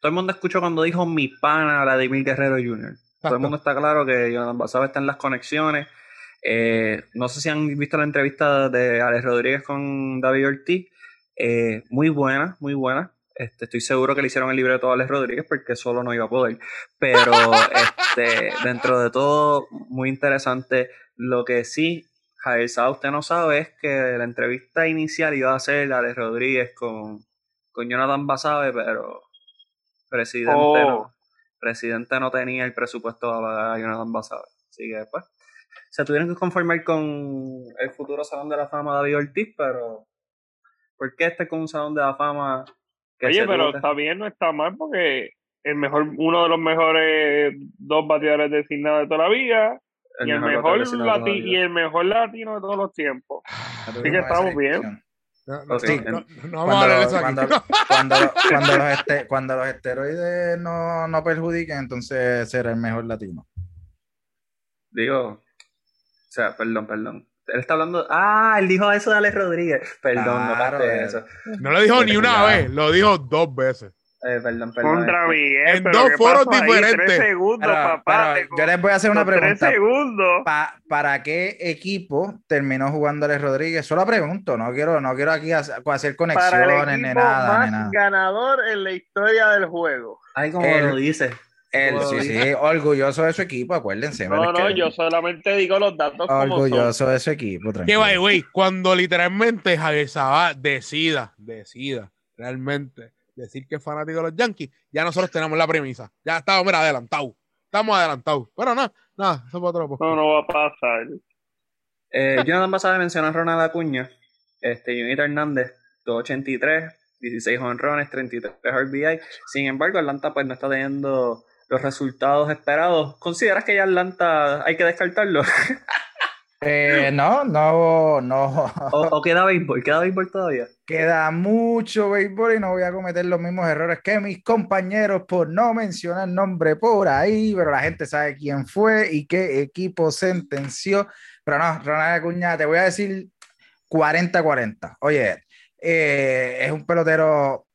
todo el mundo escuchó cuando dijo mi pana Vladimir Guerrero Jr. Todo el mundo está claro que Jonathan Basabe está en las conexiones. Eh, no sé si han visto la entrevista de Alex Rodríguez con David Ortiz. Eh, muy buena, muy buena. Este, estoy seguro que le hicieron el libreto a Alex Rodríguez porque solo no iba a poder. Pero *laughs* este, dentro de todo, muy interesante. Lo que sí, Javier Sá, usted no sabe es que la entrevista inicial iba a ser Alex Rodríguez con, con Jonathan Basabe, pero presidente, Oh. no, presidente no tenía el presupuesto para pagar a Jonathan Basabe. Así que después se tuvieron que conformar con el futuro Salón de la Fama David Ortiz, pero ¿por qué este con un Salón de la Fama que Oye, pero está bien, no está mal, porque el mejor, uno de los mejores dos bateadores designados de toda la vida y el mejor designado de toda la lati- vida? y el mejor latino de todos los tiempos. Así que estamos bien. No, no, no, no, no a aquí. cuando, *laughs* cuando, cuando los este- cuando los esteroides no, no perjudiquen, entonces será el mejor latino. Digo, o sea, perdón, perdón. Él está hablando. Ah, él dijo eso de Alex Rodríguez. Perdón, no Claro, capté eh. eso. No lo dijo ni una vez, lo dijo dos veces. Eh, perdón, perdón. Contra este, Miguel. En pero dos ¿qué foros diferentes. Tres segundos, Pero- papá. pero yo les voy a hacer una con Tres pregunta. segundos. Pa- ¿Para qué equipo terminó jugando Alex Rodríguez? Solo pregunto, no quiero, no quiero aquí hacer, Para el conexiones ni equipo nada, más ni nada. ganador en la historia del juego. Ay, como El- lo dice. Él, Como sí, sí, orgulloso de su equipo, acuérdense. No, no, que- yo solamente digo los datos como son. Orgulloso de su equipo, Que tranquilo. by the way, cuando literalmente Javier Sabá decida, decida realmente decir que es fanático de los Yankees, ya nosotros tenemos la premisa. Ya estamos, mira, adelantados. Estamos adelantados. Pero nada, nada, eso es para otro podcast. No, no va a pasar. Eh, Jonathan Basada menciona a Ronald Acuña, este, Junito Hernández, 283, 16 honrones, 33 RBI. Sin embargo, Atlanta pues no está teniendo los resultados esperados. ¿Consideras que ya Atlanta hay que descartarlo? *laughs* Eh, no, no, no. ¿O, o *laughs* queda béisbol? ¿Queda béisbol todavía? Queda mucho béisbol y no voy a cometer los mismos errores que mis compañeros por no mencionar nombre por ahí, pero la gente sabe quién fue y qué equipo sentenció. Pero no, Ronald Acuña, te voy a decir 40-40. Oye, eh, es un pelotero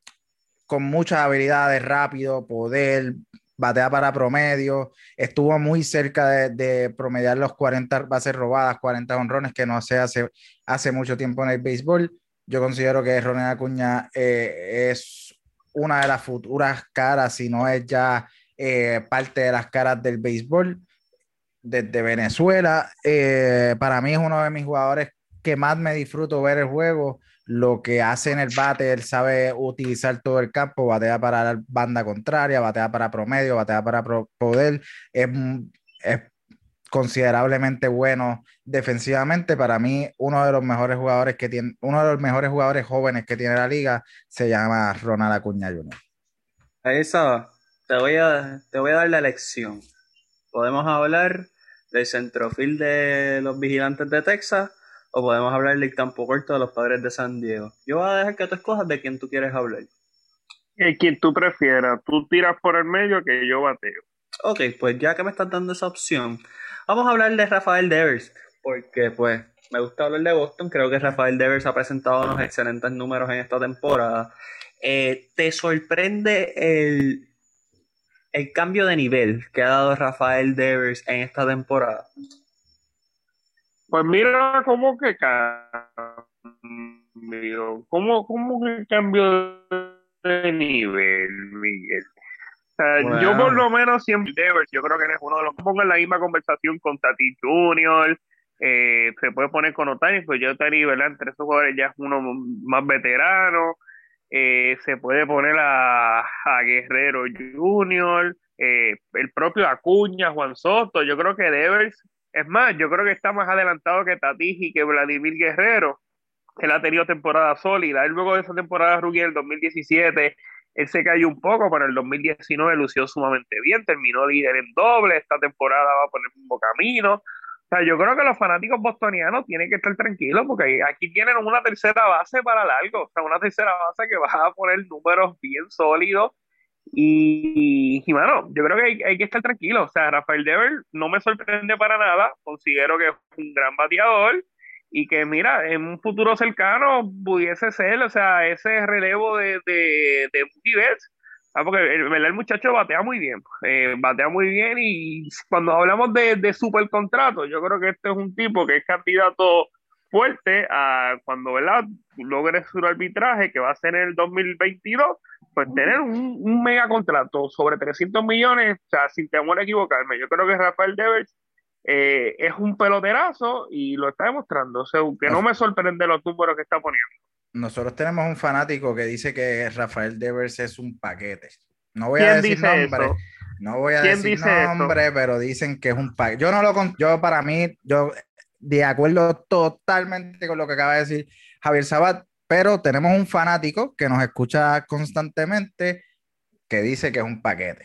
con muchas habilidades, rápido, poder, batea para promedio, estuvo muy cerca de, promediar los 40 bases robadas, 40 honrones, que no se hace hace mucho tiempo en el béisbol. Yo considero que Ronald Acuña eh, es una de las futuras caras, si no es ya eh, parte de las caras del béisbol desde Venezuela. Eh, para mí es uno de mis jugadores que más me disfruto ver el juego. Lo que hace en el bate, él sabe utilizar todo el campo, batea para la banda contraria, batea para promedio, batea para poder. Es, considerablemente bueno defensivamente. Para mí, uno de los mejores jugadores que tiene, uno de los mejores jugadores jóvenes que tiene la liga se llama Ronald Acuña Jr. Ahí está. Te voy a, te voy a dar la elección. Podemos hablar del centrofil de los vigilantes de Texas o podemos hablar del campo corto de los padres de San Diego. Yo voy a dejar que tú escojas de quién tú quieres hablar. El quien tú prefieras. Tú tiras por el medio que yo bateo. Ok, pues ya que me estás dando esa opción, vamos a hablar de Rafael Devers, porque pues me gusta hablar de Boston, creo que Rafael Devers ha presentado unos excelentes números en esta temporada. Eh, ¿Te sorprende el, el cambio de nivel que ha dado Rafael Devers en esta temporada? Pues mira cómo que cambio. ¿Cómo, cómo que cambio de nivel, Miguel? O sea, Bueno. Yo por lo menos siempre Devers, yo creo que eres uno de los que pongo en la misma conversación con Tati Junior, eh, se puede poner con Otani, pues yo Otani, ¿verdad? Entre esos jugadores ya es uno más veterano, eh, se puede poner a, a Guerrero Junior, eh, el propio Acuña, Juan Soto, yo creo que Devers, es más, yo creo que está más adelantado que Tatis y que Vladimir Guerrero, él ha tenido temporada sólida, él luego de esa temporada rookie del 2017 él se cayó un poco, pero en el 2019 lució sumamente bien, terminó líder en doble, esta temporada va por el mismo camino. O sea, yo creo que los fanáticos bostonianos tienen que estar tranquilos porque aquí tienen una tercera base para largo, o sea, una tercera base que va a poner números bien sólidos. Y, y bueno, yo creo que hay, hay que estar tranquilos. O sea, Rafael Devers no me sorprende para nada, considero que es un gran bateador y que mira, en un futuro cercano pudiese ser, o sea, ese relevo de, de, de Betts, ah, porque el, ¿verdad? el muchacho batea muy bien, eh, batea muy bien y cuando hablamos de, de super contrato, yo creo que este es un tipo que es candidato fuerte a cuando ¿verdad? logre su arbitraje, que va a ser en el 2022, pues tener un, un mega contrato sobre 300 millones, o sea, sin temor a equivocarme, yo creo que Rafael Devers eh, es un peloterazo y lo está demostrando. O sea, que no me sorprende los números que está poniendo. Nosotros tenemos un fanático que dice que Rafael Devers es un paquete. No voy a ¿Quién decir nombre, eso? no voy a ¿Quién decir nombre, pero dicen que es un paquete. Yo no lo con- yo para mí, yo de acuerdo totalmente con lo que acaba de decir Javier Sabat, pero tenemos un fanático que nos escucha constantemente que dice que es un paquete.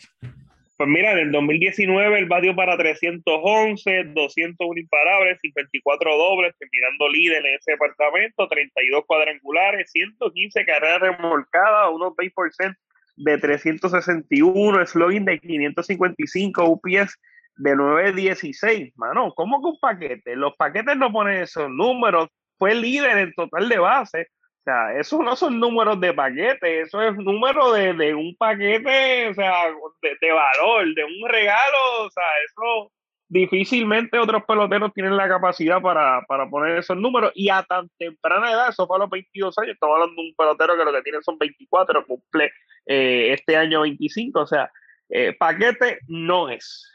Pues mira, en el 2019 el batió para 311, 201 imparables, 54 dobles, terminando líder en ese departamento, 32 cuadrangulares, 115 carreras remolcadas, unos 20% de 361, slogan de 555, UPS de 916. Mano, ¿cómo que un paquete? Los paquetes no ponen esos números. Fue líder en total de base. O sea, esos no son números de paquete, eso es número de, de un paquete, o sea, de, de, valor, de un regalo, o sea, eso difícilmente otros peloteros tienen la capacidad para, para poner esos números y a tan temprana edad, eso fue a los 22 años, estamos hablando de un pelotero que lo que tiene son 24, cumple eh, este año 25, o sea, eh, paquete no es.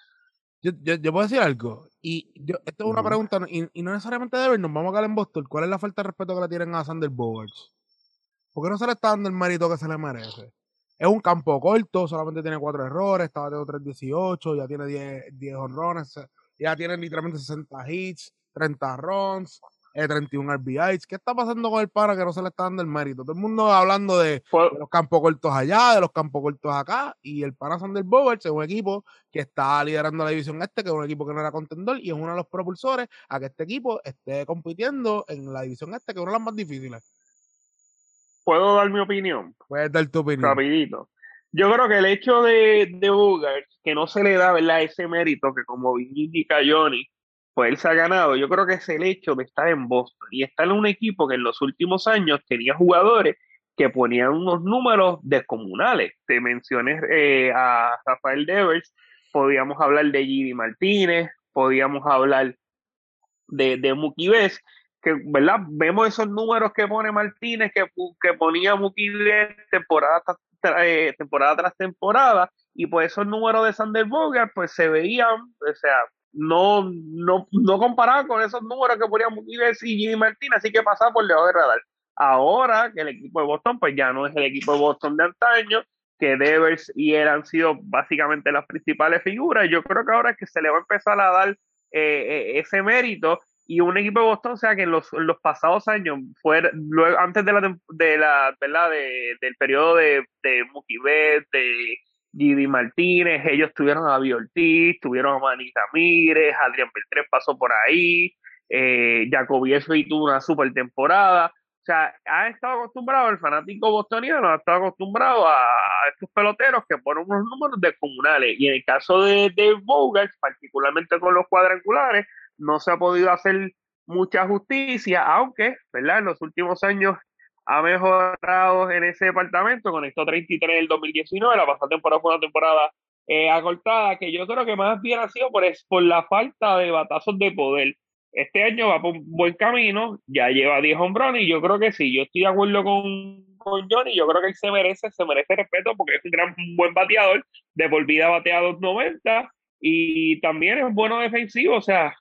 Yo, yo, yo, puedo decir algo, y yo, esto es una pregunta, y, y, no necesariamente de nos vamos a caer en Boston, ¿cuál es la falta de respeto que le tienen a Sander Bogarts? ¿Por qué no se le está dando el mérito que se le merece? Es un campo corto, solamente tiene cuatro errores, estaba de 3-18, ya tiene 10, 10 honrones, ya tiene literalmente 60 hits, 30 runs, eh, 31 RBIs. ¿Qué está pasando con el pana que no se le está dando el mérito? Todo el mundo hablando de, Pues, de los campos cortos allá, de los campos cortos acá, y el pana Sander Bogarts es un equipo que está liderando la división este, que es un equipo que no era contendor, y es uno de los propulsores a que este equipo esté compitiendo en la división este, que es una de las más difíciles. ¿Puedo dar mi opinión? Puedes dar tu opinión. Rapidito. Yo creo que el hecho de, de Bogart, que no se le da ¿verdad? ese mérito que como indica Johnny, pues él se ha ganado, yo creo que es el hecho de estar en Boston y estar en un equipo que en los últimos años tenía jugadores que ponían unos números descomunales. Te mencioné eh, a Rafael Devers, podíamos hablar de Gidi Martínez, podíamos hablar de, de Mookie Betts, que, ¿verdad? Vemos esos números que pone Martínez, que, que ponía Mookie Betts temporada tras, eh, temporada tras temporada, y pues esos números de Sander Bogart, pues se veían, o sea, no, no, no comparaba con esos números que ponía Mookie Betts y Jimmy Martínez, así que pasaba por debajo de radar. Ahora que el equipo de Boston, pues ya no es el equipo de Boston de antaño, que Devers y él han sido básicamente las principales figuras. Yo creo que ahora es que se le va a empezar a dar eh, ese mérito y un equipo de Boston, o sea que en los, los pasados años, fue, luego, antes de la, de la ¿verdad? De, del periodo de, de Mookie de Gidi Martínez, ellos tuvieron a Ortiz, tuvieron a Manny Ramírez, Adrián Beltrés pasó por ahí, eh, Jacoby Esfey tuvo una super temporada. O sea, ha estado acostumbrado, el fanático bostoniano ha estado acostumbrado a, a estos peloteros que ponen unos números descomunales. Y en el caso de, de Bogart, particularmente con los cuadrangulares, no se ha podido hacer mucha justicia, aunque, ¿verdad? En los últimos años ha mejorado en ese departamento, conectó 33 en el 2019, la pasada temporada fue una temporada eh, acortada, que yo creo que más bien ha sido por, por la falta de batazos de poder. Este año va por un buen camino, ya lleva 10 hombrones y yo creo que sí, yo estoy de acuerdo con, con Johnny, yo creo que él se merece, se merece respeto porque es un gran un buen bateador, de por vida batea 290 y también es bueno defensivo, o sea,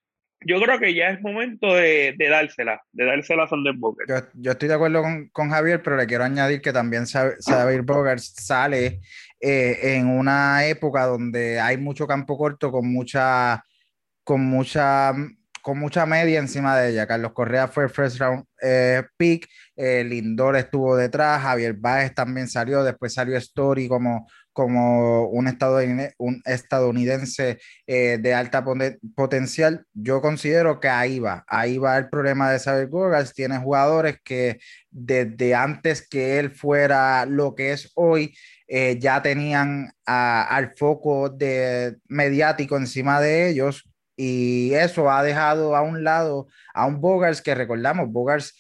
yo creo que ya es momento de, de dársela, de dársela a Sander Bogart. Yo, yo, estoy de acuerdo con, con, Javier, pero le quiero añadir que también Xavier Bogart sale eh, en una época donde hay mucho campo corto con mucha, con mucha, con mucha media encima de ella. Carlos Correa fue el first round eh, pick, eh, Lindor estuvo detrás, Javier Baez también salió, después salió Story como como un, estadounidense, un estadounidense eh, de alta potencial, yo considero que ahí va, ahí va el problema de Xavier Gorgas, tiene jugadores que desde antes que él fuera lo que es hoy, eh, ya tenían al foco de mediático encima de ellos y eso ha dejado a un lado a un Bogars que recordamos, Bogars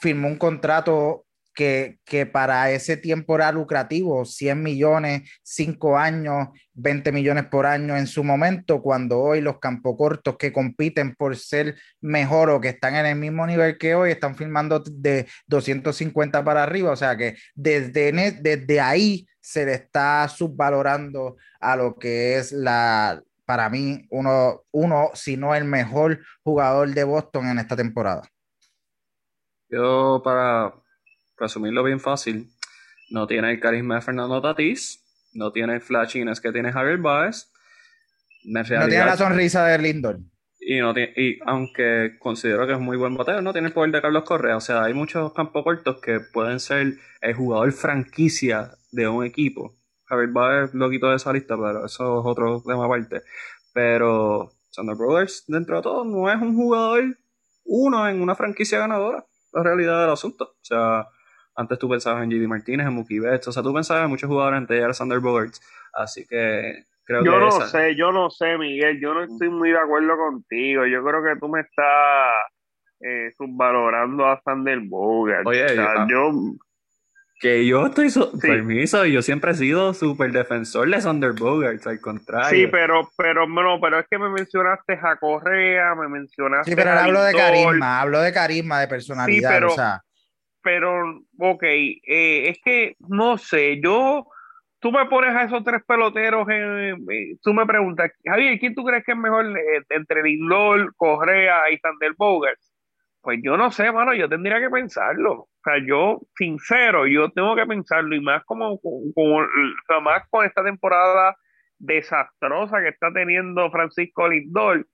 firmó un contrato que, para ese tiempo era lucrativo, 100 millones, 5 años, 20 millones por año en su momento, cuando hoy los cortos que compiten por ser mejor o que están en el mismo nivel que hoy están firmando de 250 para arriba, o sea que desde, desde ahí se le está subvalorando a lo que es la, para mí, uno, uno, si no el mejor jugador de Boston en esta temporada. Yo para resumirlo bien fácil, no tiene el carisma de Fernando Tatís, no tiene el flashiness que tiene Javier Baez. no tiene la sonrisa de Lindor. Y, no tiene, y aunque considero que es muy buen bateo, no tiene el poder de Carlos Correa. O sea, hay muchos campos cortos que pueden ser el jugador franquicia de un equipo. Javier Baez lo quitó de esa lista, pero eso es otro tema aparte. Pero Sander Brothers, dentro de todo, no es un jugador uno en una franquicia ganadora. La realidad del asunto. O sea, antes tú pensabas en JD Martínez, en Mookie Betts, o sea, tú pensabas en muchos jugadores antes de Alexander Bogarts, así que creo yo que no esa... sé, yo no sé, Miguel, yo no estoy muy de acuerdo contigo, yo creo que tú me estás eh, subvalorando a Sander Bogart. Oye, O sea, ah, yo, Que yo estoy, su- Sí. permiso, yo siempre he sido súper defensor de Sander Bogarts, al contrario. sí, pero, pero, no, pero es que me mencionaste a Correa, me mencionaste Sí, pero él a habló de carisma, habló de carisma, de personalidad, pero- o sea, pero, ok, eh, es que, no sé, yo, tú me pones a esos tres peloteros, eh, eh, tú me preguntas, Javier, ¿quién tú crees que es mejor eh, entre Lindor, Correa y Sander Bogart? Pues yo no sé, mano, yo tendría que pensarlo. O sea, yo, sincero, yo tengo que pensarlo y más como, como- más con esta temporada desastrosa que está teniendo Francisco Lindor.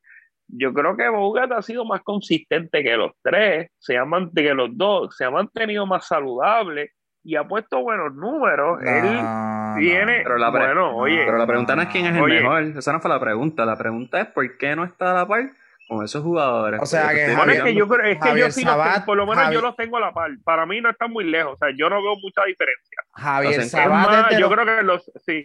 Yo creo que Bogart ha sido más consistente que los tres, se ha que los dos, se ha mantenido más saludable y ha puesto buenos números. Él no, tiene, Pero la bueno, no, oye, Pero la pregunta no es quién es el Oye. mejor, esa no fue la pregunta. La pregunta es por qué no está a la par con esos jugadores. O sea, que Bueno, es Javier- que yo creo, es que Javier yo sí los Sabat, tengo, por lo menos yo los tengo a la par. Para mí no están muy lejos, o sea, yo no veo mucha diferencia. Javier O sea, Es Sabat más, yo los, creo que los, sí,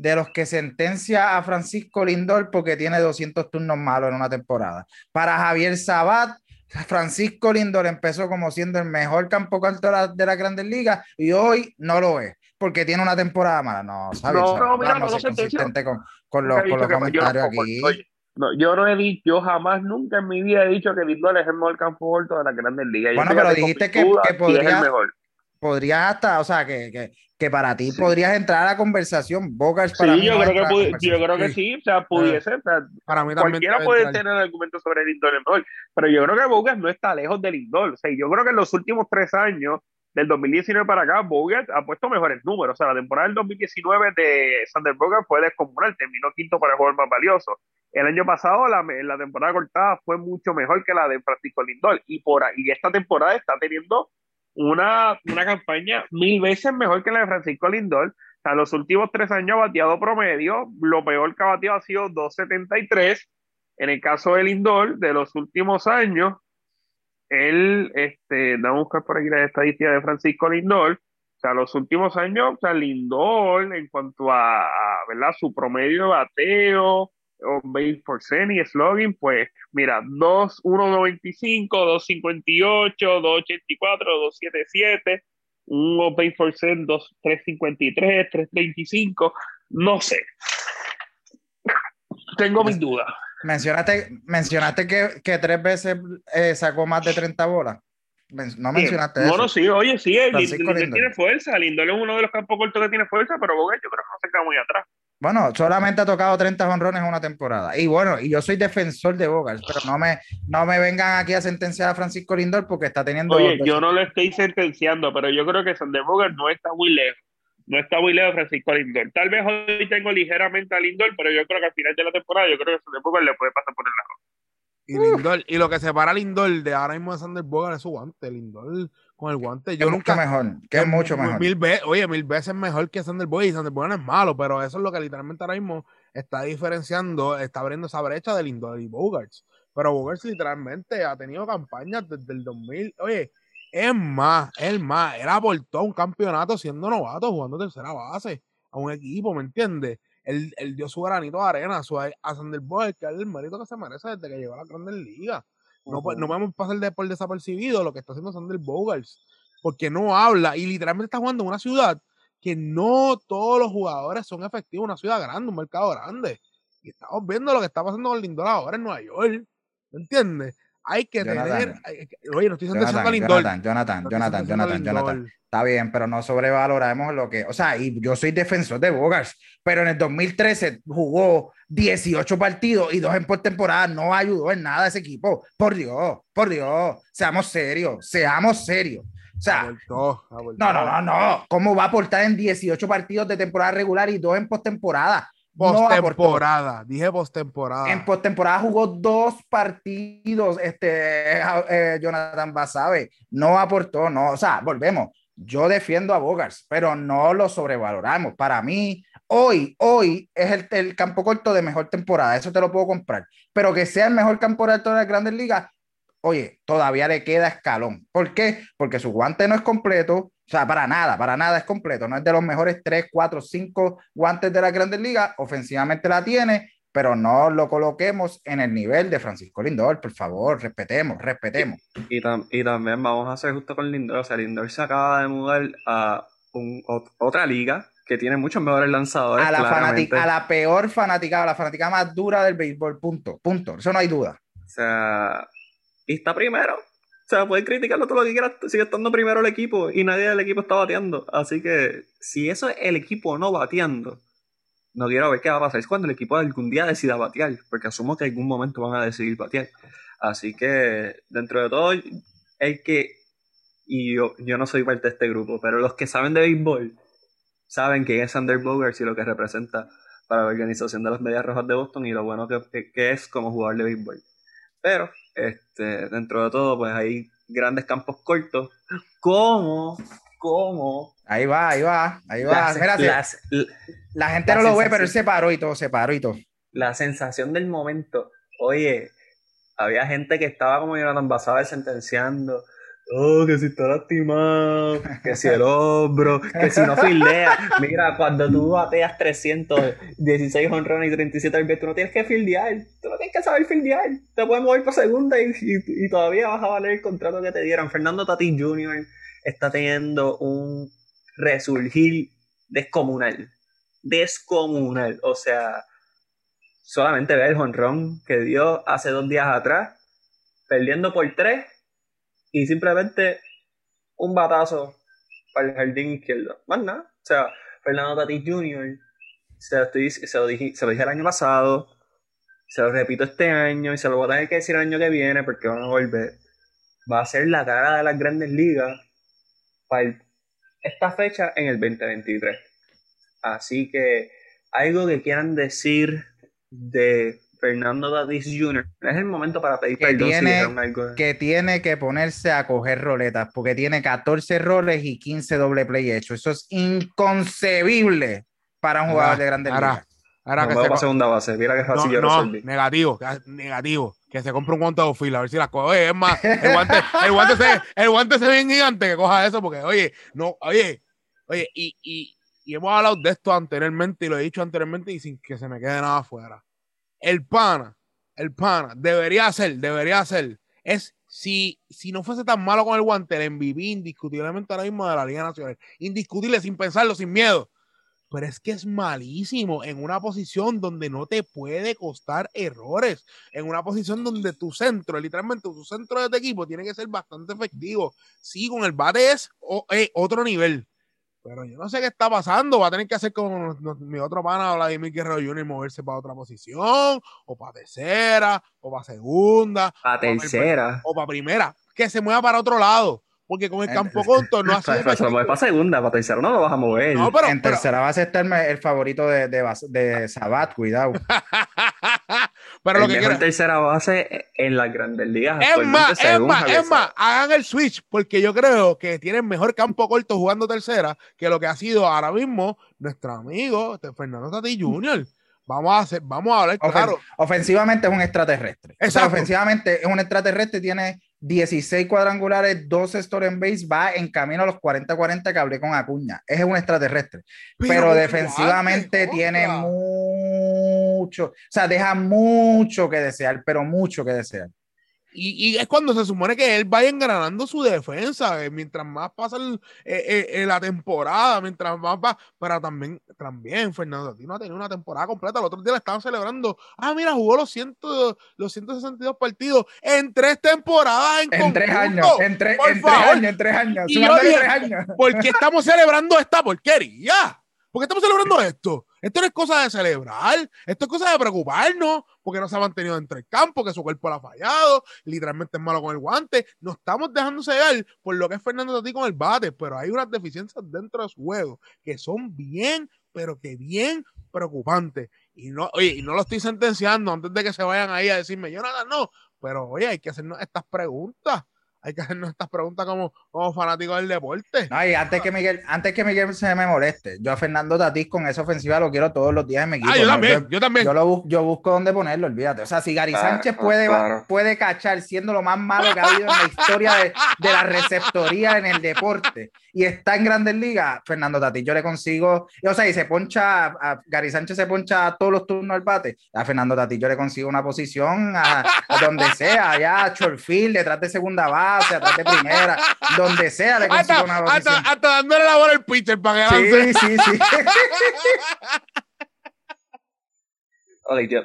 de los que sentencia a Francisco Lindor porque tiene 200 turnos malos en una temporada. Para Javier Sabat, Francisco Lindor empezó como siendo el mejor campo corto de la, de la Grandes Ligas y hoy no lo es porque tiene una temporada mala. No, Javier No, no, mira, vamos a no ser sentenció. consistentes con, con los, con los que- yo no- comentarios aquí. oye, no, yo no he dicho, yo jamás, nunca en mi vida he dicho que Lindor es el mejor campo corto de la Grandes Ligas. Bueno, pero dijiste que- que podría- es el mejor. Podrías hasta, o sea, que, que, que para ti Sí. podrías entrar a la conversación. Bogart para Sí, mí yo no creo, que yo creo que Sí. o sea, pudiese, o sea, Para mí también cualquiera puede entrar. tener argumentos sobre Lindor el mejor, pero yo creo que Bogart no está lejos de Lindor. O sea, yo creo que en los últimos tres años, del 2019 para acá, Bogart ha puesto mejores números. O sea, la temporada del 2019 de Sander Bogart fue descomunal, terminó quinto para el jugador más valioso. El año pasado, la, la temporada cortada fue mucho mejor que la de Francisco Lindor. Y, por y esta temporada está teniendo una, una campaña mil veces mejor que la de Francisco Lindor. O sea, los últimos tres años ha bateado promedio, lo peor que ha bateado ha sido 2.73. En el caso de Lindor, de los últimos años, él, este, vamos a buscar por aquí la estadística de Francisco Lindor. O sea, los últimos años, o sea, Lindor, en cuanto a, a, ¿verdad? Su promedio de bateo, o base por cent y slugging, pues, mira, 2, 1.95, 2.58, 2.84, 2.77, un base por cent, 2, 3.53, 3.35, no sé. Tengo mis dudas. Mencionaste, mencionaste que, que tres veces eh, sacó más de 30 bolas. No mencionaste eso. sí, oye, sí, el Francisco Lindor tiene fuerza. Lindor es uno de los campos cortos que tiene fuerza, pero Bogart yo creo que no se queda muy atrás. Bueno, solamente ha tocado 30 honrones en una temporada. Y bueno, y yo soy defensor de Bogart, pero no me, no me vengan aquí a sentenciar a Francisco Lindor porque está teniendo. Oye, yo no lo estoy sentenciando, pero yo creo que Sander Bogart no está muy lejos. No está muy lejos Francisco Lindor. Tal vez hoy tengo ligeramente a Lindor, pero yo creo que al final de la temporada yo creo que Sander Bogart le puede pasar por el lado. Y, Lindor, y lo que separa a Lindor de ahora mismo de Sander Bogart es su guante. Lindor con el guante. Yo es nunca. mucho mejor, que es mucho mejor. Mil veces, oye, mil veces mejor que Sander Bogart. Y Sander Bogart no es malo, pero eso es lo que literalmente ahora mismo está diferenciando, está abriendo esa brecha de Lindor y Bogart. Pero Bogart literalmente ha tenido campañas desde el 2000. Oye, es más, es más. Él aportó un campeonato siendo novato, jugando tercera base a un equipo, ¿me entiendes? Él, él dio su granito de arena a, su, a Sander Bogart, que es el mérito que se merece desde que llegó a la Grandes Ligas. No, no podemos pasar de por desapercibido lo que está haciendo Sander Bogart, porque no habla y literalmente está jugando en una ciudad que no todos los jugadores son efectivos, una ciudad grande, un mercado grande. Y estamos viendo lo que está pasando con Lindor ahora en Nueva York. ¿Me entiendes? Hay que Jonathan. tener. hay oye, no estoy diciendo Jonathan. Jonathan, Jonathan, no Jonathan, Jonathan. Jonathan. Está bien, pero no sobrevaloramos lo que, o sea, y yo soy defensor de Bogart, pero en el 2013 jugó 18 partidos y dos en postemporada, no ayudó en nada a ese equipo. Por Dios, por Dios, seamos serios, seamos serios. O sea, no, no, no, no. ¿Cómo va a aportar en 18 partidos de temporada regular y dos en postemporada? No. Postemporada, dije postemporada. En postemporada jugó dos partidos, este, eh, Jonathan Basabe, no aportó, no, o sea, volvemos. Yo defiendo a Bogars, pero no lo sobrevaloramos. Para mí, hoy, hoy es el, el campo corto de mejor temporada, eso te lo puedo comprar. Pero que sea el mejor campo corto de las grandes ligas, oye, todavía le queda escalón. ¿Por qué? Porque su guante no es completo, o sea, para nada, para nada es completo. No es de los mejores 3, 4, 5 guantes de las grandes ligas. Ofensivamente la tiene, pero no lo coloquemos en el nivel de Francisco Lindor, por favor, respetemos, respetemos. Y, también vamos a hacer justo con Lindor, o sea, Lindor se acaba de mudar a otra liga que tiene muchos mejores lanzadores. A la, a la peor fanática, a la fanática más dura del béisbol, punto, punto, eso no hay duda. O sea, y está primero. O sea, pueden criticarlo todo lo que quieras, sigue estando primero el equipo y nadie del equipo está bateando. Así que si eso es el equipo no bateando, no quiero ver qué va a pasar. Es cuando el equipo algún día decida batear, porque asumo que algún momento van a decidir batear. Así que, dentro de todo, el que, y yo, yo no soy parte de este grupo, pero los que saben de béisbol saben quién es Sander Bogarts y lo que representa para la organización de las Medias Rojas de Boston y lo bueno que, que es como jugador de béisbol. Pero, este, dentro de todo, pues hay grandes campos cortos, como, como... Ahí va, ahí va, ahí va. la gente no lo ve, pero él se paró y todo, se paró y todo. La sensación del momento, oye, había gente que estaba como Jonathan Basada sentenciando, oh, que si está lastimado, que si el hombro, que si no fildea. Mira, cuando tú bateas 316 honrones y 37 al tú no tienes que fildear, tú no tienes que saber fildear. Te puedes mover por segunda y, y, todavía vas a valer el contrato que te dieron. Fernando Tatis Jr. está teniendo un resurgir descomunal. Descomunal. O sea, solamente ve el honrón que dio hace dos días atrás, perdiendo por tres y simplemente un batazo para el jardín izquierdo. Más nada. O sea, Fernando Tatis Jr. Se lo, se, lo dije, se lo dije el año pasado, se lo repito este año y se lo voy a tener que decir el año que viene porque van a volver. Va a ser la cara de las grandes ligas para esta fecha en el 2023. Así que algo que quieran decir de Fernando Davis Jr. Es el momento para pedir que perdón tiene, Que tiene que ponerse a coger roletas, porque tiene 14 roles y 15 doble play hechos. Eso es inconcebible para un jugador de grandes ligas. Ahora que se segunda base, mira que fácil no, no, negativo, negativo. Que se compre un guante de fila, a ver si la coge. Es más, el guante, el guante, se, el guante se ve gigante que coja eso, porque, oye, no, oye, oye, y, y, y hemos hablado de esto anteriormente y lo he dicho anteriormente y sin que se me quede nada afuera el pana, el pana, debería ser, debería ser, es si, si no fuese tan malo con el guante, el MVP indiscutiblemente ahora mismo de la Liga Nacional. Indiscutible, sin pensarlo, sin miedo. Pero es que es malísimo en una posición donde no te puede costar errores. En una posición donde tu centro, literalmente tu centro de equipo, tiene que ser bastante efectivo. Sí, con el bate es otro nivel. Pero yo no sé qué está pasando. Va a tener que hacer como mi otro pana, Vladimir Guerrero Jr., moverse para otra posición, o para tercera, o para segunda. Para tercera. O para primera. Que se mueva para otro lado. Porque con el campo corto no *laughs* hace. Se lo mueve para segunda, para tercera no lo vas a mover. No, pero, en tercera va a ser el favorito de, de, de Sabat, cuidado. *laughs* Pero el lo que mejor tercera base en las grandes ligas. Es más, es más, es más, hagan el switch, porque yo creo que tienen mejor campo corto jugando tercera que lo que ha sido ahora mismo nuestro amigo este, Fernando Tati Jr. Vamos a hacer, vamos a hablar claro. Ofensivamente es un extraterrestre. ofensivamente es un extraterrestre, tiene 16 cuadrangulares, 12 story en base, va en camino a los 40-40 que hablé con Acuña. Es un extraterrestre. Pero, defensivamente tiene mucho, o sea, deja mucho que desear, pero mucho que desear. Y, es cuando se supone que él vaya engranando su defensa, eh, mientras más pasa eh, eh, la temporada, mientras más va, pero también, también Fernando no ha tenido una temporada completa, el otro día le estaban celebrando, ah, mira, jugó los, ciento, los 162 partidos en tres temporadas. En, en tres años, en, tres años, en tres años, tres años. ¿Por qué estamos celebrando esta porquería? ¿Por qué estamos celebrando esto? Esto no es cosa de celebrar, esto es cosa de preocuparnos, porque no se ha mantenido entre el campo, que su cuerpo lo ha fallado, literalmente es malo con el guante. No estamos dejando cegar por lo que es Fernando Tati con el bate, pero hay unas deficiencias dentro de su juego que son bien, pero que bien preocupantes. Y no, oye, y no lo estoy sentenciando antes de que se vayan ahí a decirme, yo nada, no, pero oye, hay que hacernos estas preguntas hay que hacernos estas preguntas como, como fanático del deporte. No, y antes que Miguel, antes que Miguel se me moleste, yo a Fernando Tatís con esa ofensiva lo quiero todos los días en mi equipo. Ah, yo ¿no? también, yo también. Yo, lo bus- yo busco dónde ponerlo, olvídate. O sea, si Gary Ah, Sánchez ah, puede, claro. puede cachar siendo lo más malo que ha habido en la historia de, de la receptoría en el deporte y está en Grandes Ligas, Fernando Tatís, yo le consigo, o sea, y se poncha, a Gary Sánchez se poncha todos los turnos al bate, a Fernando Tatís yo le consigo una posición a, a donde sea, allá a shortfield, detrás de segunda base, atrás de primera, donde sea le consigo Hasta, una hasta, posición. hasta dándole la bola al pitcher para que lance. Sí, sí, sí. *laughs* Ok, yo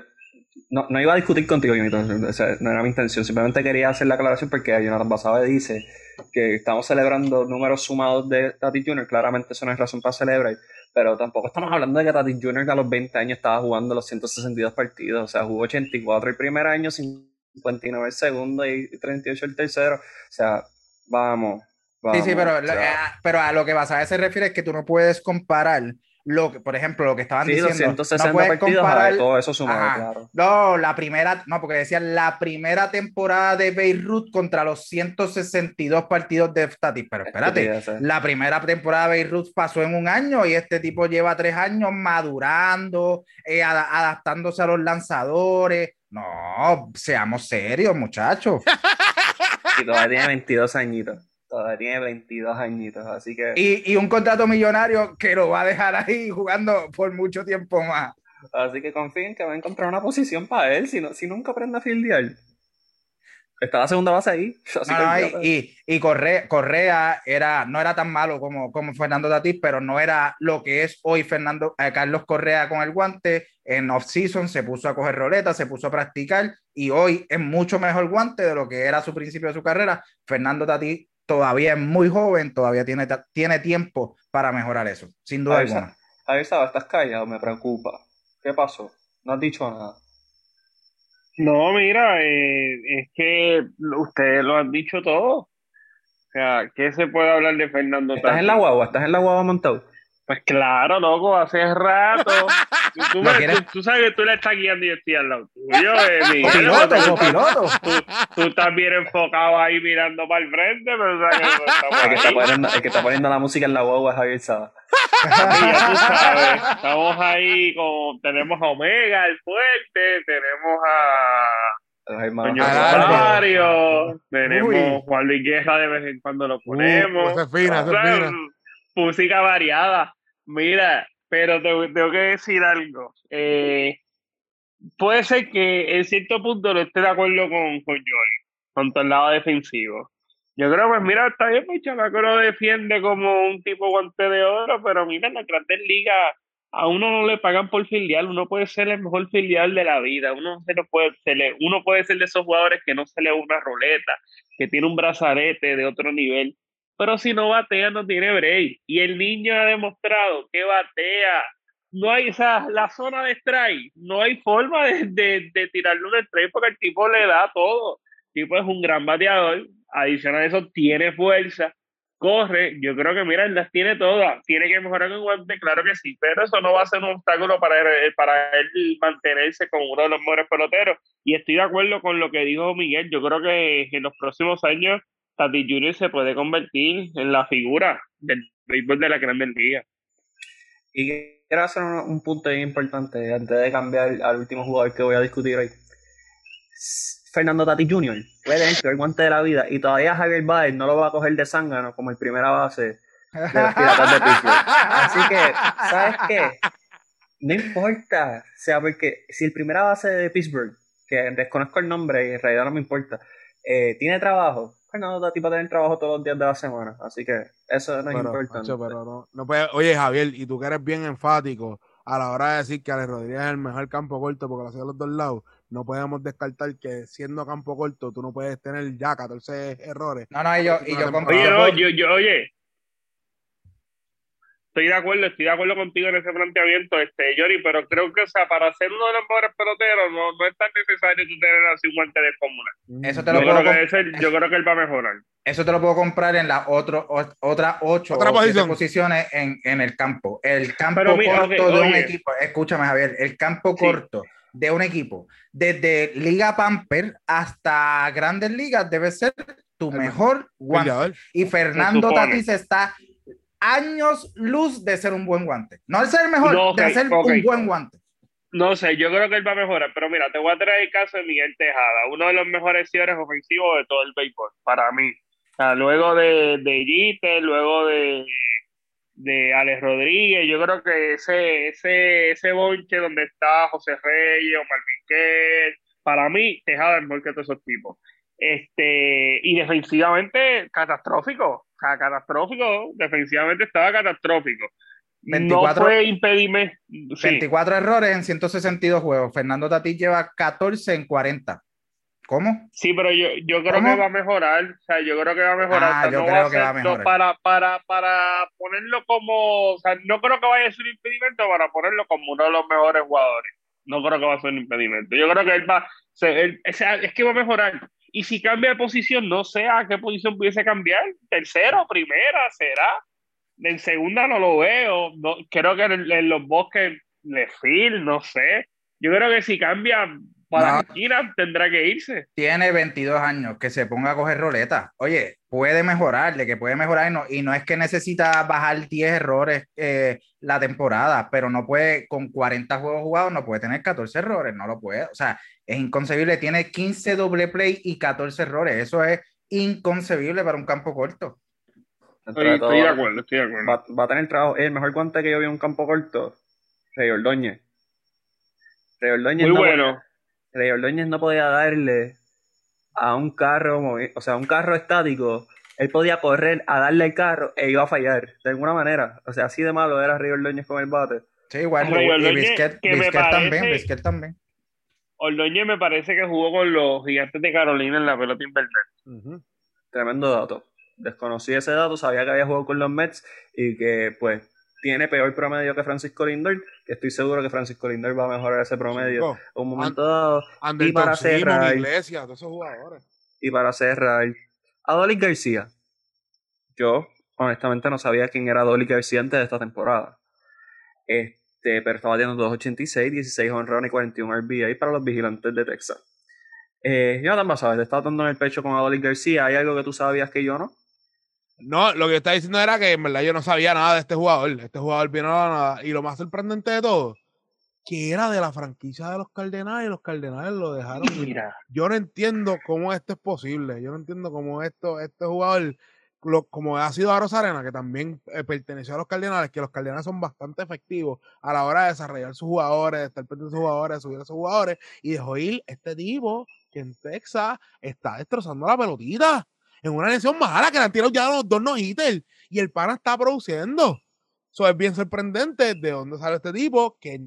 no, no iba a discutir contigo, o sea, no era mi intención, simplemente quería hacer la aclaración porque Jonathan Basabe dice que estamos celebrando números sumados de Tati Jr., claramente eso no es razón para celebrar, pero tampoco estamos hablando de que Tati Jr. a los 20 años estaba jugando los 162 partidos, o sea, jugó 84 el primer año, 59 el segundo y 38 el tercero, o sea, vamos. Sí, sí, vamos, pero, lo- sea, eh, pero a lo que Basabe se refiere es que tú no puedes comparar lo que, por ejemplo, lo que estaban sí, diciendo. 160 no puedes partidos, a comparar ver, todo eso sumado, claro. No, la primera, no, porque decían la primera temporada de Beirut contra los 162 partidos de Tatis. Pero espérate, Estupideces. la primera temporada de Beirut pasó en un año y este tipo lleva tres años madurando, eh, ada- adaptándose a los lanzadores. No, seamos serios, muchachos. *laughs* Y todavía tiene 22 añitos. Todavía tiene 22 añitos, así que... Y, y un contrato millonario que lo va a dejar ahí jugando por mucho tiempo más. Así que confíen que va a encontrar una posición para él si, no, si nunca aprende a fildear. Está la segunda base ahí. *laughs* Así que y, y, Correa, Correa era, no era tan malo como, como Fernando Tatís, pero no era lo que es hoy Fernando, eh, Carlos Correa con el guante. En off-season se puso a coger roleta, se puso a practicar y hoy es mucho mejor guante de lo que era su principio de su carrera. Fernando Tatís todavía es muy joven, todavía tiene, tiene tiempo para mejorar eso, sin duda A ver, alguna. A ver, Saba, estás callado, me preocupa. ¿Qué pasó? No has dicho nada. No, mira, eh, es que ustedes lo han dicho todo. O sea, ¿qué se puede hablar de Fernando ¿Estás Tatis? en la guagua? ¿Estás en la guagua montado? Pues claro, loco, hace rato. *laughs* Tú, tú ¿Lo me- quieres? tú- tú sabes que tú le estás guiando y yo estoy al lado tuyo, *laughs* eh, Miguel. Copiloto, Tú- copiloto. Tú, tú estás bien enfocado ahí mirando para el frente, pero sabes que no estamos El que, está poniendo, el que está poniendo la música en la guagua es Javier Saba. Sí, ya tú sabes. Estamos ahí con. Tenemos a Omega, el fuerte, tenemos a. Albo. Rosario, tenemos Uy. Juan Luis Guerra de vez en cuando lo ponemos. fina. Música variada. Mira, pero te- tengo que decir algo. Eh, puede ser que en cierto punto no esté de acuerdo con, con Joey, con todo el lado defensivo. Yo creo, pues mira, está bien, pues chamaco lo defiende como un tipo guante de oro, pero mira, en la grandes ligas a uno no le pagan por filial, uno puede ser el mejor filial de la vida, uno, se lo puede, se le- uno puede ser de esos jugadores que no se le una roleta, que tiene un brazalete de otro nivel, pero si no batea no tiene break. Y el niño ha demostrado que batea. No hay, o sea, la zona de strike, no hay forma de, de, de tirarle un strike porque el tipo le da todo. El tipo es un gran bateador, adicional a eso tiene fuerza, corre, yo creo que mira, él las tiene todas, tiene que mejorar en guante, claro que sí, pero eso no va a ser un obstáculo para él, para él mantenerse como uno de los mejores peloteros. Y estoy de acuerdo con lo que dijo Miguel, yo creo que en los próximos años Tati Junior se puede convertir en la figura del béisbol de la Grandes Ligas. Y quiero hacer un, un punto importante antes de cambiar al último jugador que voy a discutir hoy. Fernando Tati Jr. puede tener el guante de la vida y todavía Javier Baez no lo va a coger de zángano como el primera base de los Piratas de Pittsburgh. Así que, ¿sabes qué? No importa, o sea, porque si el primera base de Pittsburgh, que desconozco el nombre y en realidad no me importa, eh, tiene trabajo, Fernando Tati va a tener trabajo todos los días de la semana. Así que eso no es Pero, importante. macho, pero no, no puede- Oye, Javier, y tú que eres bien enfático a la hora de decir que Ale Rodríguez es el mejor campo corto porque lo hacía a los dos lados, no podemos descartar que siendo campo corto tú no puedes tener ya 14 errores. No, no, y yo, y yo Oye, no, yo, yo, oye. Estoy de acuerdo, estoy de acuerdo contigo en ese planteamiento, este, Yori, pero creo que, o sea, para ser uno de los mejores peloteros no, no es tan necesario tú tener así un guante de fórmula. Eso te Yo lo puedo creo, que comp- ese- yo creo que él va a mejorar. Eso te lo puedo comprar en las otras ocho Otra o siete posición. posiciones en, en el campo. El campo Pero mira, corto de un equipo, escúchame Javier, el campo Sí. corto de un equipo, desde Liga Pamper hasta Grandes Ligas, debe ser tu tu mejor guante. Y Fernando Tatis está años luz de ser un buen guante. No es ser el mejor, de ser un buen guante. No sé, yo creo que él va a mejorar, pero mira, te voy a traer el caso de Miguel Tejada, uno de los mejores cierres ofensivos de todo el béisbol, para mí. luego de, de luego de, de Alex Rodríguez, yo creo que ese, ese, ese bonche donde está José Reyes o Marvin para mí, Tejada es mejor que todos esos tipos. Este, y defensivamente, catastrófico. Catastrófico, defensivamente estaba catastrófico. 24, no fue impedimento. 24 errores en 162 juegos. Fernando Tatís lleva 14 en 40. ¿Cómo? Sí, pero yo, yo creo que va a mejorar. O sea, yo creo que va a mejorar. Ah, yo creo que va a mejorar. para, para, para ponerlo como. O sea, no creo que vaya a ser un impedimento para ponerlo como uno de los mejores jugadores. No creo que va a ser un impedimento. Yo creo que él va. es que va a mejorar. Y si cambia de posición, no sé a qué posición pudiese cambiar. Tercero, primera, será. En segunda no lo veo. No, creo que en, los bosques le fil, no sé. Yo creo que si cambia para no. tendrá que irse. Tiene 22 años, que se ponga a coger roleta. Oye, puede mejorarle, que puede mejorar y no, y no es que necesita bajar 10 errores eh, la temporada, pero no puede, con 40 juegos jugados, no puede tener 14 errores, no lo puede. O sea, es inconcebible. Tiene 15 doble play y 14 errores. Eso es inconcebible para un campo corto. Estoy, de acuerdo, estoy de acuerdo. Va, a tener trabajo. El mejor guante que yo vi en un campo corto, Rey Ordóñez. Rey Ordóñez Muy bueno. Rey Ordóñez no podía darle a un carro, o sea, un carro estático. Él podía correr a darle el carro e iba a fallar, de alguna manera. O sea, así de malo era Rey Ordóñez con el bate. Sí, igual. Y Bisquet, también, Bisquet también. Ordóñez me parece que jugó con los gigantes de Carolina en la pelota invernal. Tremendo dato. Desconocí ese dato, sabía que había jugado con los Mets y que pues tiene peor promedio que Francisco Lindor, que estoy seguro que Francisco Lindor va a mejorar ese promedio en un momento dado. y para cerrar, Y para cerrar, Adolis García. Yo, honestamente, no sabía quién era Adolis García antes de esta temporada. Este, este, pero estaba teniendo 286, 16 honrones y 41 RBI para los vigilantes de Texas. Eh, Jonathan sabes, te estaba dando en el pecho con Adolis García. ¿Hay algo que tú sabías que yo no? No, lo que yo estaba diciendo era que en verdad yo no sabía nada de este jugador. Este jugador vino a nada. Y lo más sorprendente de todo, que era de la franquicia de los Cardenales y los Cardenales lo dejaron. Mira. Yo no entiendo cómo esto es posible. Yo no entiendo cómo esto, este jugador como ha sido a Rosarena, que también eh, perteneció a los Cardenales, que los Cardenales son bastante efectivos a la hora de desarrollar sus jugadores, de estar pendientes de sus jugadores, de subir a sus jugadores, y dejó ir este tipo que en Texas está destrozando la pelotita en una lesión mala que le han tirado ya los dos no hitters y el pana está produciendo. Eso es bien sorprendente de dónde sale este tipo que,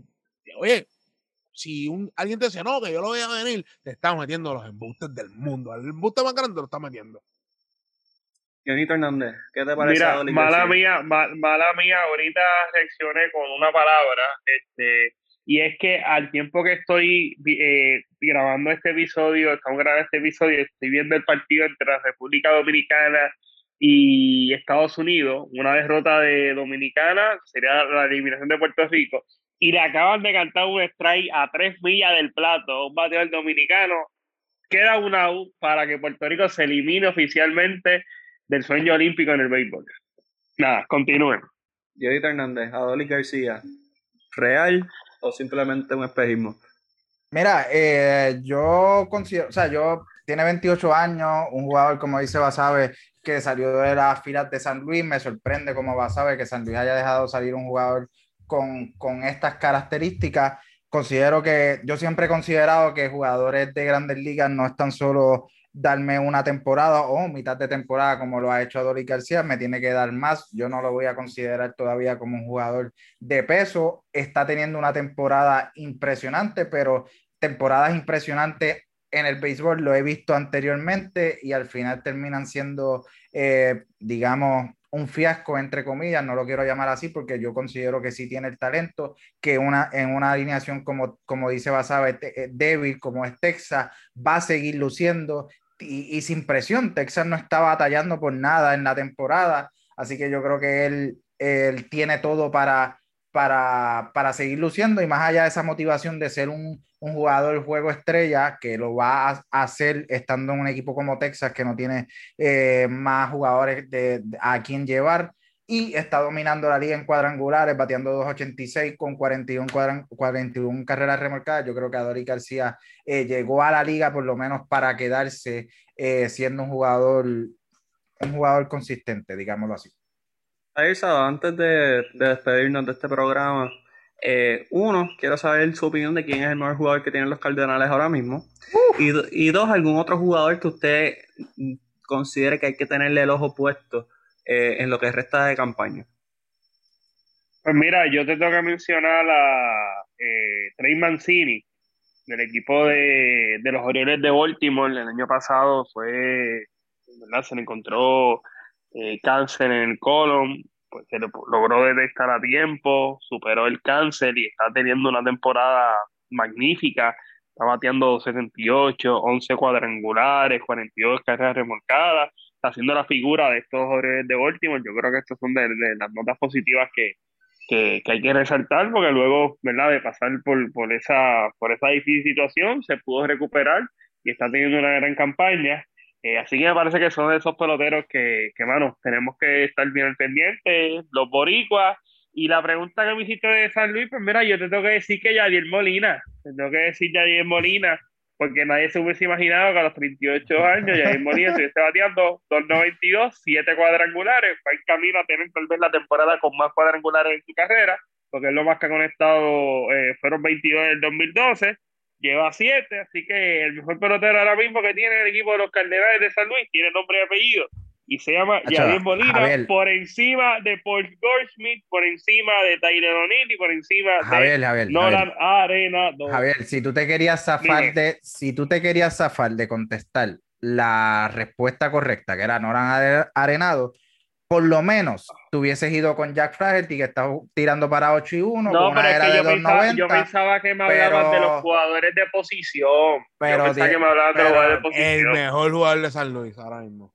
oye, si un, alguien te dice, no, que yo lo voy a venir, te está metiendo los embustes del mundo. El embuste más grande lo está metiendo. Jonito Hernández, ¿qué te parece? Mira, mala mía, mala mía, ahorita reaccioné con una palabra, este, y es que al tiempo que estoy eh, grabando este episodio, estamos grabando este episodio, estoy viendo el partido entre la República Dominicana y Estados Unidos, una derrota de Dominicana, sería la eliminación de Puerto Rico, y le acaban de cantar un strike a tres millas del plato, un bateador dominicano, queda una U para que Puerto Rico se elimine oficialmente del sueño olímpico en el béisbol. Nada, continúen. Yodita Hernández, Adolis García, ¿real o simplemente un espejismo? Mira, eh, yo considero, o sea, yo tiene 28 años, un jugador como dice Basabe que salió de las filas de San Luis, me sorprende como Basabe que San Luis haya dejado salir un jugador con, con estas características. Considero que, yo siempre he considerado que jugadores de grandes ligas no están solo darme una temporada o mitad de temporada como lo ha hecho Adolis García, me tiene que dar más. Yo no lo voy a considerar todavía como un jugador de peso. Está teniendo una temporada impresionante, pero temporadas impresionantes en el béisbol lo he visto anteriormente y al final terminan siendo, eh, digamos, un fiasco, entre comillas, no lo quiero llamar así porque yo considero que sí tiene el talento, que una, en una alineación como, como dice Basabe, eh, débil como es Texas, va a seguir luciendo y, sin presión. Texas no está batallando por nada en la temporada, así que yo creo que él, él tiene todo para, para, para seguir luciendo y más allá de esa motivación de ser un, un jugador juego estrella que lo va a hacer estando en un equipo como Texas que no tiene eh, más jugadores de, a quien llevar y está dominando la liga en cuadrangulares, bateando 2.86 con 41, 41 carreras remolcadas. Yo creo que Adori García eh, llegó a la liga por lo menos para quedarse eh, siendo un jugador, un jugador consistente, digámoslo así. Antes de, de despedirnos de este programa, eh, uno, quiero saber su opinión de quién es el mejor jugador que tienen los Cardenales ahora mismo. Y, y, dos, algún otro jugador que usted considere que hay que tenerle el ojo puesto eh, en lo que resta de campaña. Pues mira, yo te tengo que mencionar a eh, Trey Mancini, del equipo de, de, los Orioles de Baltimore. El año pasado fue, ¿verdad? Se le encontró eh, cáncer en el colon pues se logró detectar a tiempo, superó el cáncer y está teniendo una temporada magnífica. Está bateando 78, 11 cuadrangulares, 42 carreras remolcadas. Está haciendo la figura de estos de Baltimore. Yo creo que estas son de, las notas positivas que, que, hay que resaltar porque luego, ¿verdad? De pasar por, por, esa, por esa difícil situación, se pudo recuperar y está teniendo una gran campaña. Eh, así que me parece que son esos peloteros que, que, mano, tenemos que estar bien al los boricuas. Y la pregunta que me hiciste de San Luis, pues mira, yo te tengo que decir que Yadier Molina, te tengo que decir Yadier Molina, porque nadie se hubiese imaginado que a los 38 años Yadier Molina estuviese bateando 2.92, 7 cuadrangulares, va en camino a tener tal vez la temporada con más cuadrangulares en su carrera, porque es lo más que ha conectado, eh, fueron 22 en el 2012 lleva siete, así que el mejor pelotero ahora mismo que tiene el equipo de los Cardenales de San Luis tiene nombre y apellido y se llama Yadier Molina por encima de Paul Goldschmidt, por encima de Tyler O'Neill y por encima de Nolan Arena. Javier, si tú te querías zafar de, si tú te querías zafar de contestar la respuesta correcta, que era Nolan Arenado, por lo menos tú hubieses ido con Jack Flaherty que está tirando para 8 y 1 no, pero es que yo, pensaba, yo pensaba, que me hablaban de los jugadores de posición pero yo pensaba que me hablaban de los jugadores de posición el mejor jugador de San Luis ahora mismo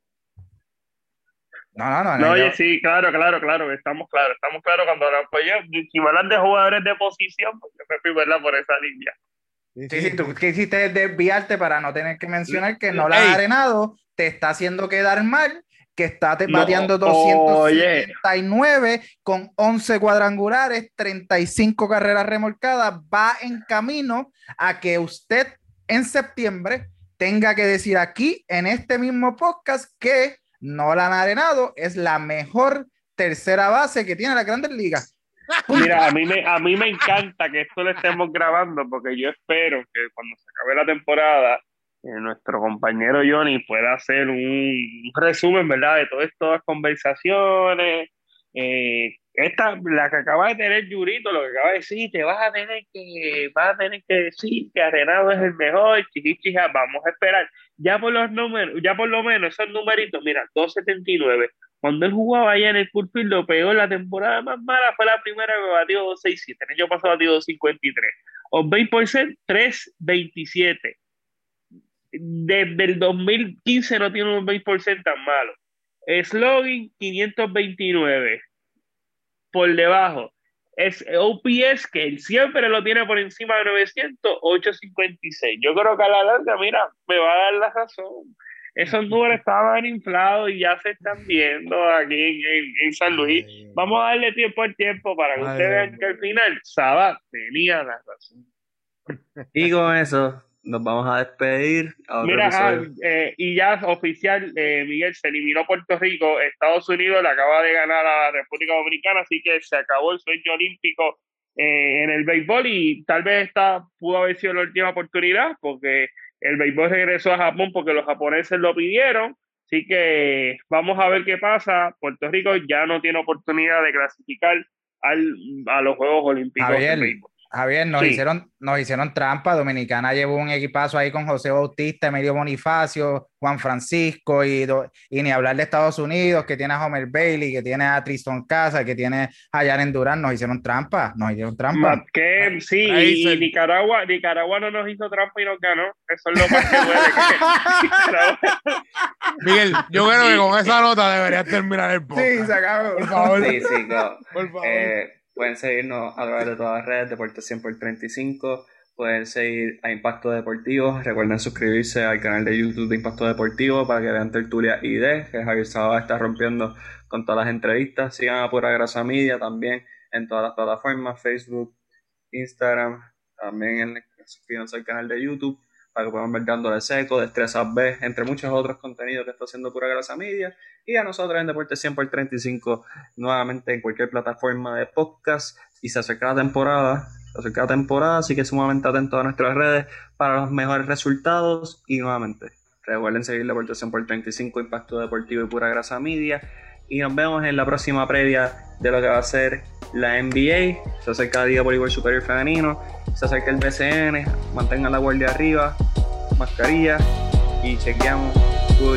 no, no, no. No, oye, sí, claro, claro, claro, estamos claros, estamos claros cuando hablamos. Pues si me hablan de jugadores de posición, pues yo me fui, ¿verdad? Por esa línea. Sí, sí, tú quisiste desviarte para no tener que mencionar que no la ha arenado, te está haciendo quedar mal que está bateando 279 con 11 cuadrangulares, 35 carreras remolcadas, va en camino a que usted en septiembre tenga que decir aquí en este mismo podcast que Nolan Arenado es la mejor tercera base que tiene la Grandes Ligas. *laughs* Mira, a mí, me, a mí me encanta que esto lo estemos grabando porque yo espero que cuando se acabe la temporada nuestro compañero Johnny pueda hacer un, resumen, ¿verdad?, de todas estas conversaciones. Eh, esta, la que acaba de tener Yurito, lo que acaba de decir, te vas a tener que, vas a tener que decir que Arenado es el mejor, chiquichija, vamos a esperar. Ya por los números, ya por lo menos esos numeritos, mira, 279. Cuando él jugaba allá en el Pulpil, lo en la temporada más mala, fue la primera que batió 267. El año pasado batió 253. On base por 327 desde el 2015 no tiene un 20% tan malo. Slogan 529 por debajo. Es OPS que él siempre lo tiene por encima de 900, 856. Yo creo que a la larga, mira, me va a dar la razón. Esos números estaban inflados y ya se están viendo aquí en, San Luis. Vamos a darle tiempo al tiempo para que ustedes vean que al final Sabat tenía la razón. Y con eso, nos vamos a despedir. Mira, ah, eh, y ya oficial, eh, Miguel, se eliminó Puerto Rico, Estados Unidos le acaba de ganar a la República Dominicana, así que se acabó el sueño olímpico eh, en el béisbol y tal vez esta pudo haber sido la última oportunidad porque el béisbol regresó a Japón porque los japoneses lo pidieron. Así que vamos a ver qué pasa. Puerto Rico ya no tiene oportunidad de clasificar al, a los Juegos Olímpicos. Javier, nos, hicieron, nos hicieron trampa. Dominicana llevó un equipazo ahí con José Bautista, Emilio Bonifacio, Juan Francisco y, y ni hablar de Estados Unidos, que tiene a Homer Bailey, que tiene a Tristan Casa, que tiene a Yaren Durán. Nos hicieron trampa. Nos hicieron trampa. Que, sí, y, Nicaragua, Nicaragua no nos hizo trampa y nos ganó. Eso es lo más que duele. *laughs* Miguel, yo creo que con esa nota deberías terminar el podcast. Sí, se acabó. Por favor. Sí, sí, Por favor. Eh, Pueden seguirnos a través de todas las redes, Deportes 100 por 35. Pueden seguir a Impacto Deportivo. Recuerden suscribirse al canal de YouTube de Impacto Deportivo para que vean Tertulia ID, que Javier Sabá está rompiendo con todas las entrevistas. Sigan a Pura Grasa Media también en todas las plataformas, Facebook, Instagram, también en, suscríbanse al canal de YouTube para que puedan ver de Seco, Destrezas B, entre muchos otros contenidos que está haciendo Pura Grasa Media. Y a nosotros en Deporte 100 por 35, nuevamente en cualquier plataforma de podcast. Y se acerca la temporada, se acerca la temporada, así que sumamente atentos a nuestras redes para los mejores resultados. Y nuevamente, recuerden seguir Deporte 100 por 35, Impacto Deportivo y Pura Grasa Media. Y nos vemos en la próxima previa de lo que va a ser la NBA. Se acerca la Liga Voleibol Superior Femenino se acerca el BCN, mantengan la guardia arriba, mascarilla y chequeamos tu